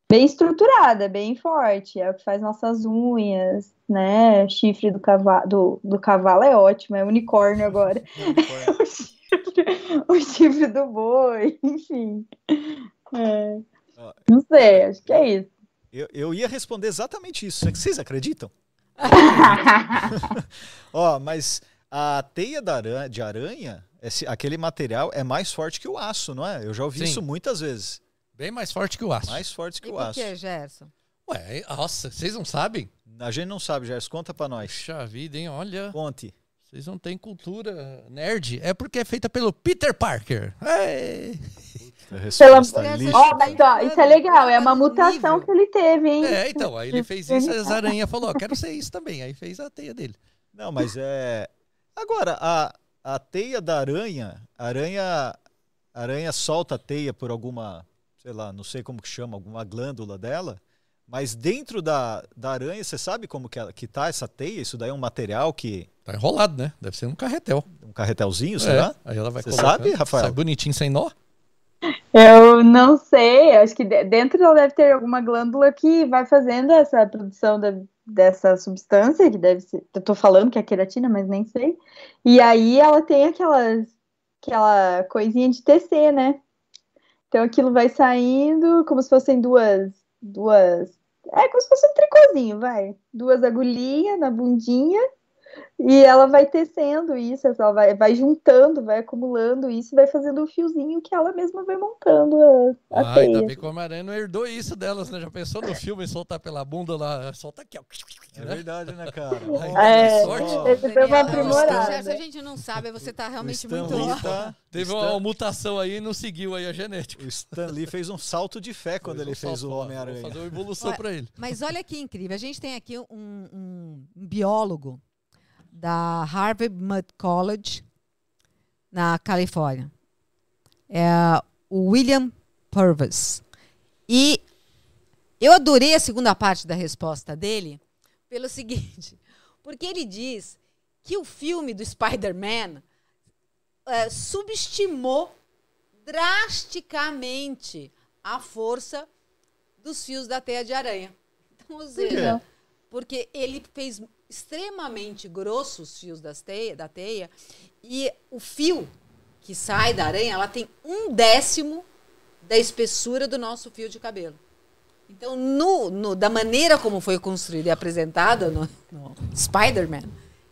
bem estruturada, bem forte, é o que faz nossas unhas, né? Chifre do cavalo, do, do cavalo é ótimo, é unicórnio agora. o, chifre, o chifre do boi, enfim. É. Ó, Não sei, acho que é isso. Eu, eu ia responder exatamente isso. É que vocês acreditam? Ó, mas a teia da aranha, de aranha, esse- aquele material é mais forte que o aço, não é? Eu já ouvi Sim. isso muitas vezes. Bem mais forte que o aço. Mais forte que E o por aço. que, Gerson? Ué, nossa, vocês não sabem? A gente não sabe, Gerson. Conta pra nós. Puxa vida, hein? Olha, Conte. vocês não têm cultura nerd. É porque é feita pelo Peter Parker. É, resposta Pela- lixo. Ó, mas ó, isso é legal, é uma mutação que ele teve, hein? é então, aí ele fez isso, as aranhas falou, ó, quero ser isso também. Aí fez a teia dele. Não, mas é. Agora, a, a teia da aranha, a aranha, a aranha solta a teia por alguma, sei lá, não sei como que chama, alguma glândula dela. Mas dentro da, da aranha, você sabe como que, ela, que tá essa teia? Isso daí é um material que. Tá enrolado, né? Deve ser um carretel. Um carretelzinho, É, será? Aí ela vai Você colocando, sabe, Rafael? Sai bonitinho sem nó. Eu não sei, acho que de- dentro ela deve ter alguma glândula que vai fazendo essa produção da- dessa substância, que deve ser, eu tô falando que é queratina, mas nem sei. E aí ela tem aquelas, aquela coisinha de tecer, né? Então aquilo vai saindo como se fossem duas, duas, é como se fosse um tricôzinho, vai. Duas agulhinhas na bundinha e ela vai tecendo isso, ela vai, vai juntando, vai acumulando isso, e vai fazendo o fiozinho que ela mesma vai montando a, a Ah, ainda teia. bem que o Homem-Aranha não herdou isso delas, né? Já pensou no filme soltar pela bunda lá? Solta aqui, ó. É verdade, né, cara? É, sorte. Ele deu uma Daniel, aprimorada. Gerson, a gente não sabe, você tá realmente Stan muito. Tá- Teve o uma Stan- mutação aí e não seguiu aí a genética. O Stan Lee fez um salto de fé quando ele fez o Homem-Aranha. fazer uma evolução pra ele. Mas olha que incrível. A gente tem aqui um, um biólogo da Harvard Mudd College, na Califórnia. É o William Purvis. E eu adorei a segunda parte da resposta dele pelo seguinte, porque ele diz que o filme do Spider-Man eh, subestimou drasticamente a força dos fios da teia de aranha. Então, ou seja, porque ele fez extremamente grossos os fios das teia, da teia e o fio que sai da aranha, ela tem um décimo da espessura do nosso fio de cabelo. Então, no, no- da maneira como foi construído e apresentado no, no Spider-Man,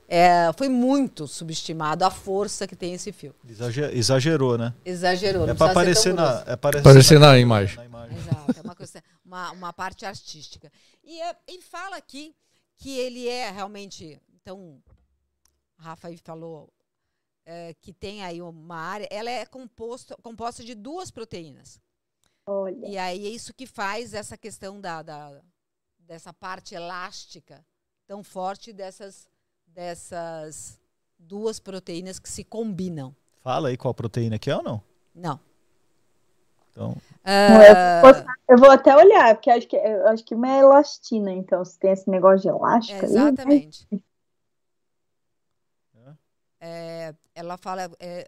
é, foi muito subestimado a força que tem esse fio. Exager- Exagerou, né? Exagerou. É ser aparecer na, é aparecer Aparecer na imagem. na imagem. Exato, é uma, coisa- uma, uma parte artística. E é- ele fala aqui que ele é realmente. Então, a Rafa aí falou é, que tem aí uma área. Ela é composto, composta de duas proteínas. Olha, E aí é isso que faz essa questão da, da- dessa parte elástica tão forte dessas, dessas duas proteínas que se combinam. Fala aí qual proteína que é ou não? Não. Então, Ah, eu vou até olhar, porque acho que, eu acho que uma é elastina, então, se tem esse negócio de elástica aí, né? Exatamente. É, ela fala é,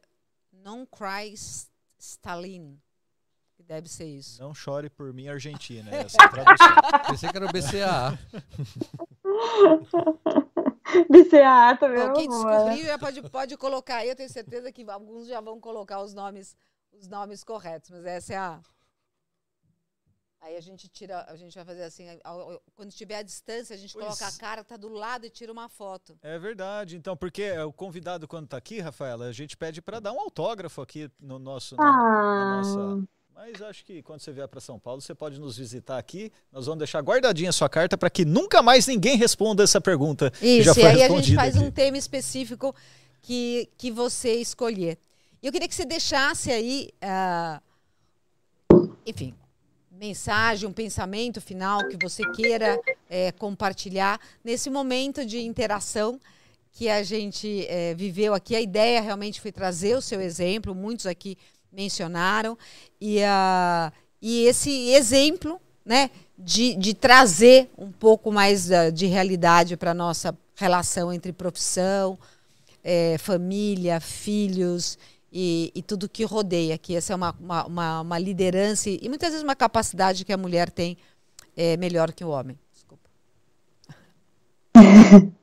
non cry Stalin, que deve ser isso. não chore por mim, Argentina. Essa é a tradução. Pensei que era o BCAA. BCAA também Bom, é quem descobriu já pode, pode colocar aí, eu tenho certeza que alguns já vão colocar os nomes, os nomes corretos, mas essa é a, Aí a gente tira, a gente vai fazer assim, quando estiver à distância, a gente Pois. coloca a cara, tá do lado e tira uma foto. É verdade, então, porque é, o convidado quando tá aqui, Rafaela, a gente pede para dar um autógrafo aqui no nosso. na- na Ah, nossa- Mas acho que quando você vier para São Paulo, você pode nos visitar aqui. Nós vamos deixar guardadinha a sua carta para que nunca mais ninguém responda essa pergunta. que já Isso, e foi aí a gente faz aqui. um tema específico que, que você escolher. Eu queria que você deixasse aí, ah, enfim, mensagem, um pensamento final que você queira eh, compartilhar nesse momento de interação que a gente eh, viveu aqui. A ideia realmente foi trazer o seu exemplo, muitos aqui mencionaram, e, ah, e esse exemplo né, de, de trazer um pouco mais ah, de realidade para a nossa relação entre profissão, eh, família, filhos e, e tudo que rodeia, que essa é uma, uma, uma, liderança e muitas vezes uma capacidade que a mulher tem eh, melhor que o homem. Desculpa.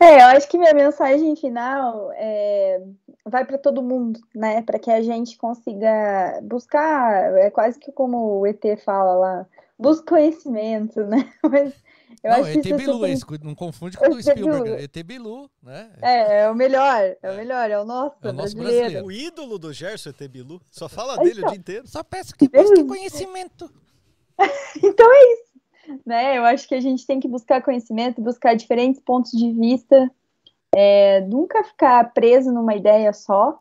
É, eu acho que minha mensagem final é, vai para todo mundo, né? Para que a gente consiga buscar, é quase que como o ET fala lá, busca conhecimento, né? Mas eu não, acho ET isso é Bilu, super é isso, não confunde com o do ET Spielberg. Bilu. é ET Bilu, né? É, é o melhor, é o melhor, é o nosso, É o nosso brasileiro. O ídolo do Gerson ET Bilu. Só fala dele o dia inteiro. Só peço que busque conhecimento. Então é isso, né? Eu acho que a gente tem que buscar conhecimento, buscar diferentes pontos de vista, é, nunca ficar preso numa ideia só,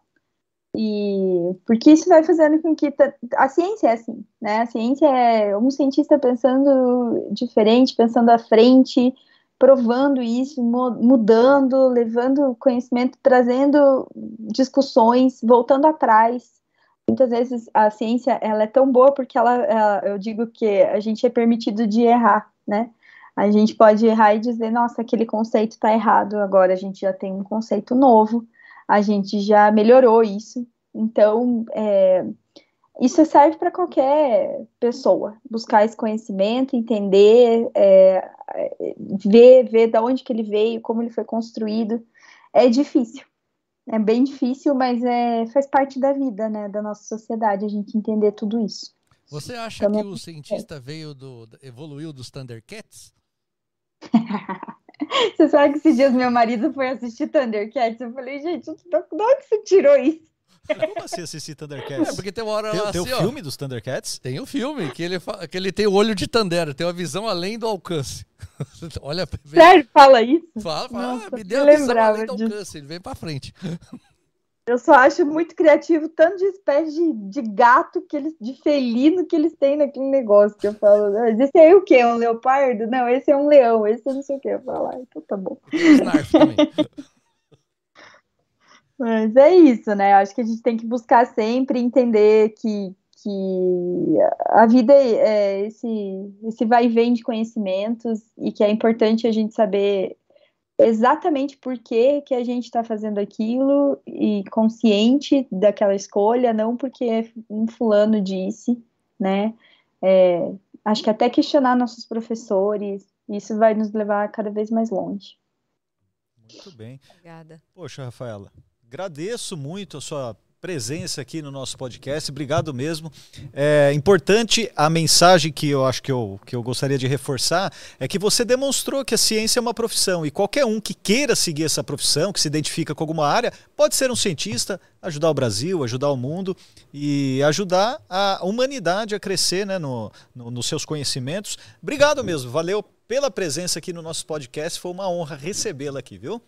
e porque isso vai fazendo com que a ciência é assim, né? A ciência é um cientista pensando diferente, pensando à frente, provando isso, mu- mudando, levando conhecimento, trazendo discussões, voltando atrás. Muitas vezes a ciência ela é tão boa porque ela, ela- eu digo que a gente é permitido de errar, né? A gente pode errar e dizer, nossa, aquele conceito está errado, agora a gente já tem um conceito novo, a gente já melhorou isso. Então, é, isso serve para qualquer pessoa, buscar esse conhecimento, entender, é, é, ver, ver de onde que ele veio, como ele foi construído. É difícil, é bem difícil, mas é, faz parte da vida, né, da nossa sociedade, a gente entender tudo isso. Você acha Também- que o cientista veio do. evoluiu dos Thundercats? Você sabe que esses dias meu marido foi assistir Thundercats, eu falei, gente, de onde você tirou isso? Como assim assistir É, Thundercats? porque tem uma hora Tem, lá tem assim, o ó, filme dos Thundercats? Tem o filme, que ele, que ele tem o olho de Thunder, tem uma visão além do alcance. Olha, vem- Sério, fala isso? fala, fala, Nossa, ah, me deu eu a visão além do disso. alcance, ele vem pra frente. Eu só acho muito criativo tanto de espécie de, de gato, que eles, de felino que eles têm naquele negócio que eu falo. Mas esse aí é o quê? Um leopardo? Não, esse é um leão, esse é não sei o que. Eu falo, ah, então tá bom. Mas é isso, né? Eu acho que a gente tem que buscar sempre entender que, que a vida é esse, esse vai e vem de conhecimentos e que é importante a gente saber exatamente por que, que a gente está fazendo aquilo e consciente daquela escolha, não porque um fulano disse, né? É, acho que até questionar nossos professores, isso vai nos levar cada vez mais longe. Muito bem. Obrigada. Poxa, Rafaela, agradeço muito a sua presença aqui no nosso podcast. Obrigado mesmo. É importante a mensagem que eu acho que eu, que eu gostaria de reforçar é que você demonstrou que a ciência é uma profissão e qualquer um que queira seguir essa profissão, que se identifica com alguma área, pode ser um cientista, ajudar o Brasil, ajudar o mundo e ajudar a humanidade a crescer né, no, no- nos seus conhecimentos. Obrigado mesmo, valeu pela presença aqui no nosso podcast. Foi uma honra recebê-la aqui, viu?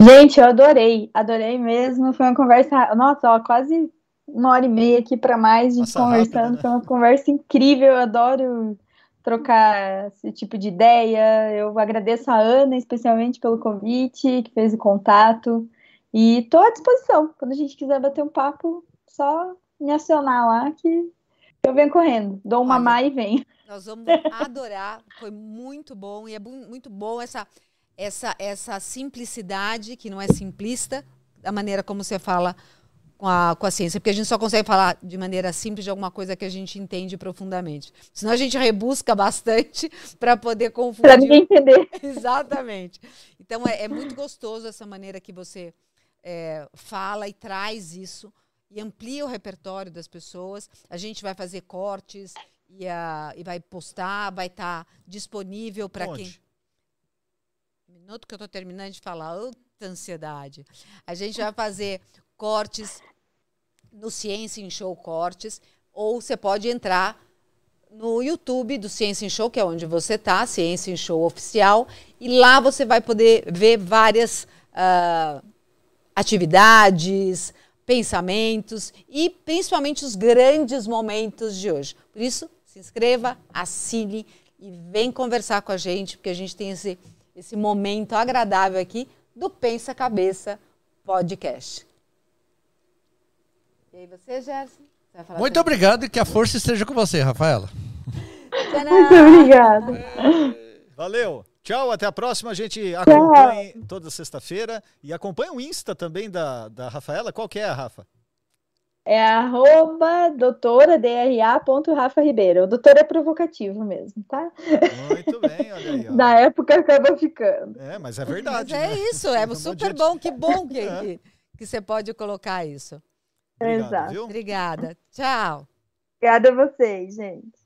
Gente, eu adorei, adorei mesmo. Foi uma conversa, nossa, ó, quase uma hora e meia aqui para mais, a gente Passa conversando. rápido, né? Foi uma conversa incrível. Eu adoro trocar esse tipo de ideia. Eu agradeço a Ana, especialmente, pelo convite, que fez o contato. E estou à disposição. Quando a gente quiser bater um papo, só me acionar lá que eu venho correndo. Dou uma Olha, má e venho. Nós vamos adorar, foi muito bom e é muito bom essa essa essa simplicidade que não é simplista, da maneira como você fala com a, com a ciência, porque a gente só consegue falar de maneira simples de alguma coisa que a gente entende profundamente. Senão a gente rebusca bastante para poder Para confundir. ninguém entender. Exatamente. Então é, é muito gostoso essa maneira que você é, fala e traz isso e amplia o repertório das pessoas. A gente vai fazer cortes e, a, e vai postar, vai estar disponível para quem. Minuto que eu estou terminando de falar, outra ansiedade. A gente vai fazer cortes no Ciência em Show Cortes, ou você pode entrar no YouTube do Ciência em Show, que é onde você está, Ciência em Show Oficial, e lá você vai poder ver várias ah, atividades, pensamentos e principalmente os grandes momentos de hoje. Por isso, se inscreva, assine e vem conversar com a gente, porque a gente tem esse, esse momento agradável aqui do Pensa Cabeça Podcast. E aí você, Gerson? Você vai falar Muito sobre- obrigado e que a força esteja com você, Rafaela. Tcharam! Muito obrigada. Valeu. Tchau, até a próxima. A gente acompanhe toda sexta-feira. E acompanha o Insta também da, da Rafaela. Qual que é, Rafa? É arroba doutora DRA.rafa Ribeiro. O doutor é provocativo mesmo, tá? Muito bem, olha aí. Ó. Na época acaba ficando. É, mas é Mas verdade. é né? isso, é Um monte super de- bom, que bom que, É. que, que você pode colocar isso. Obrigado, Exato. viu? Obrigada. Tchau. Obrigada a vocês, gente.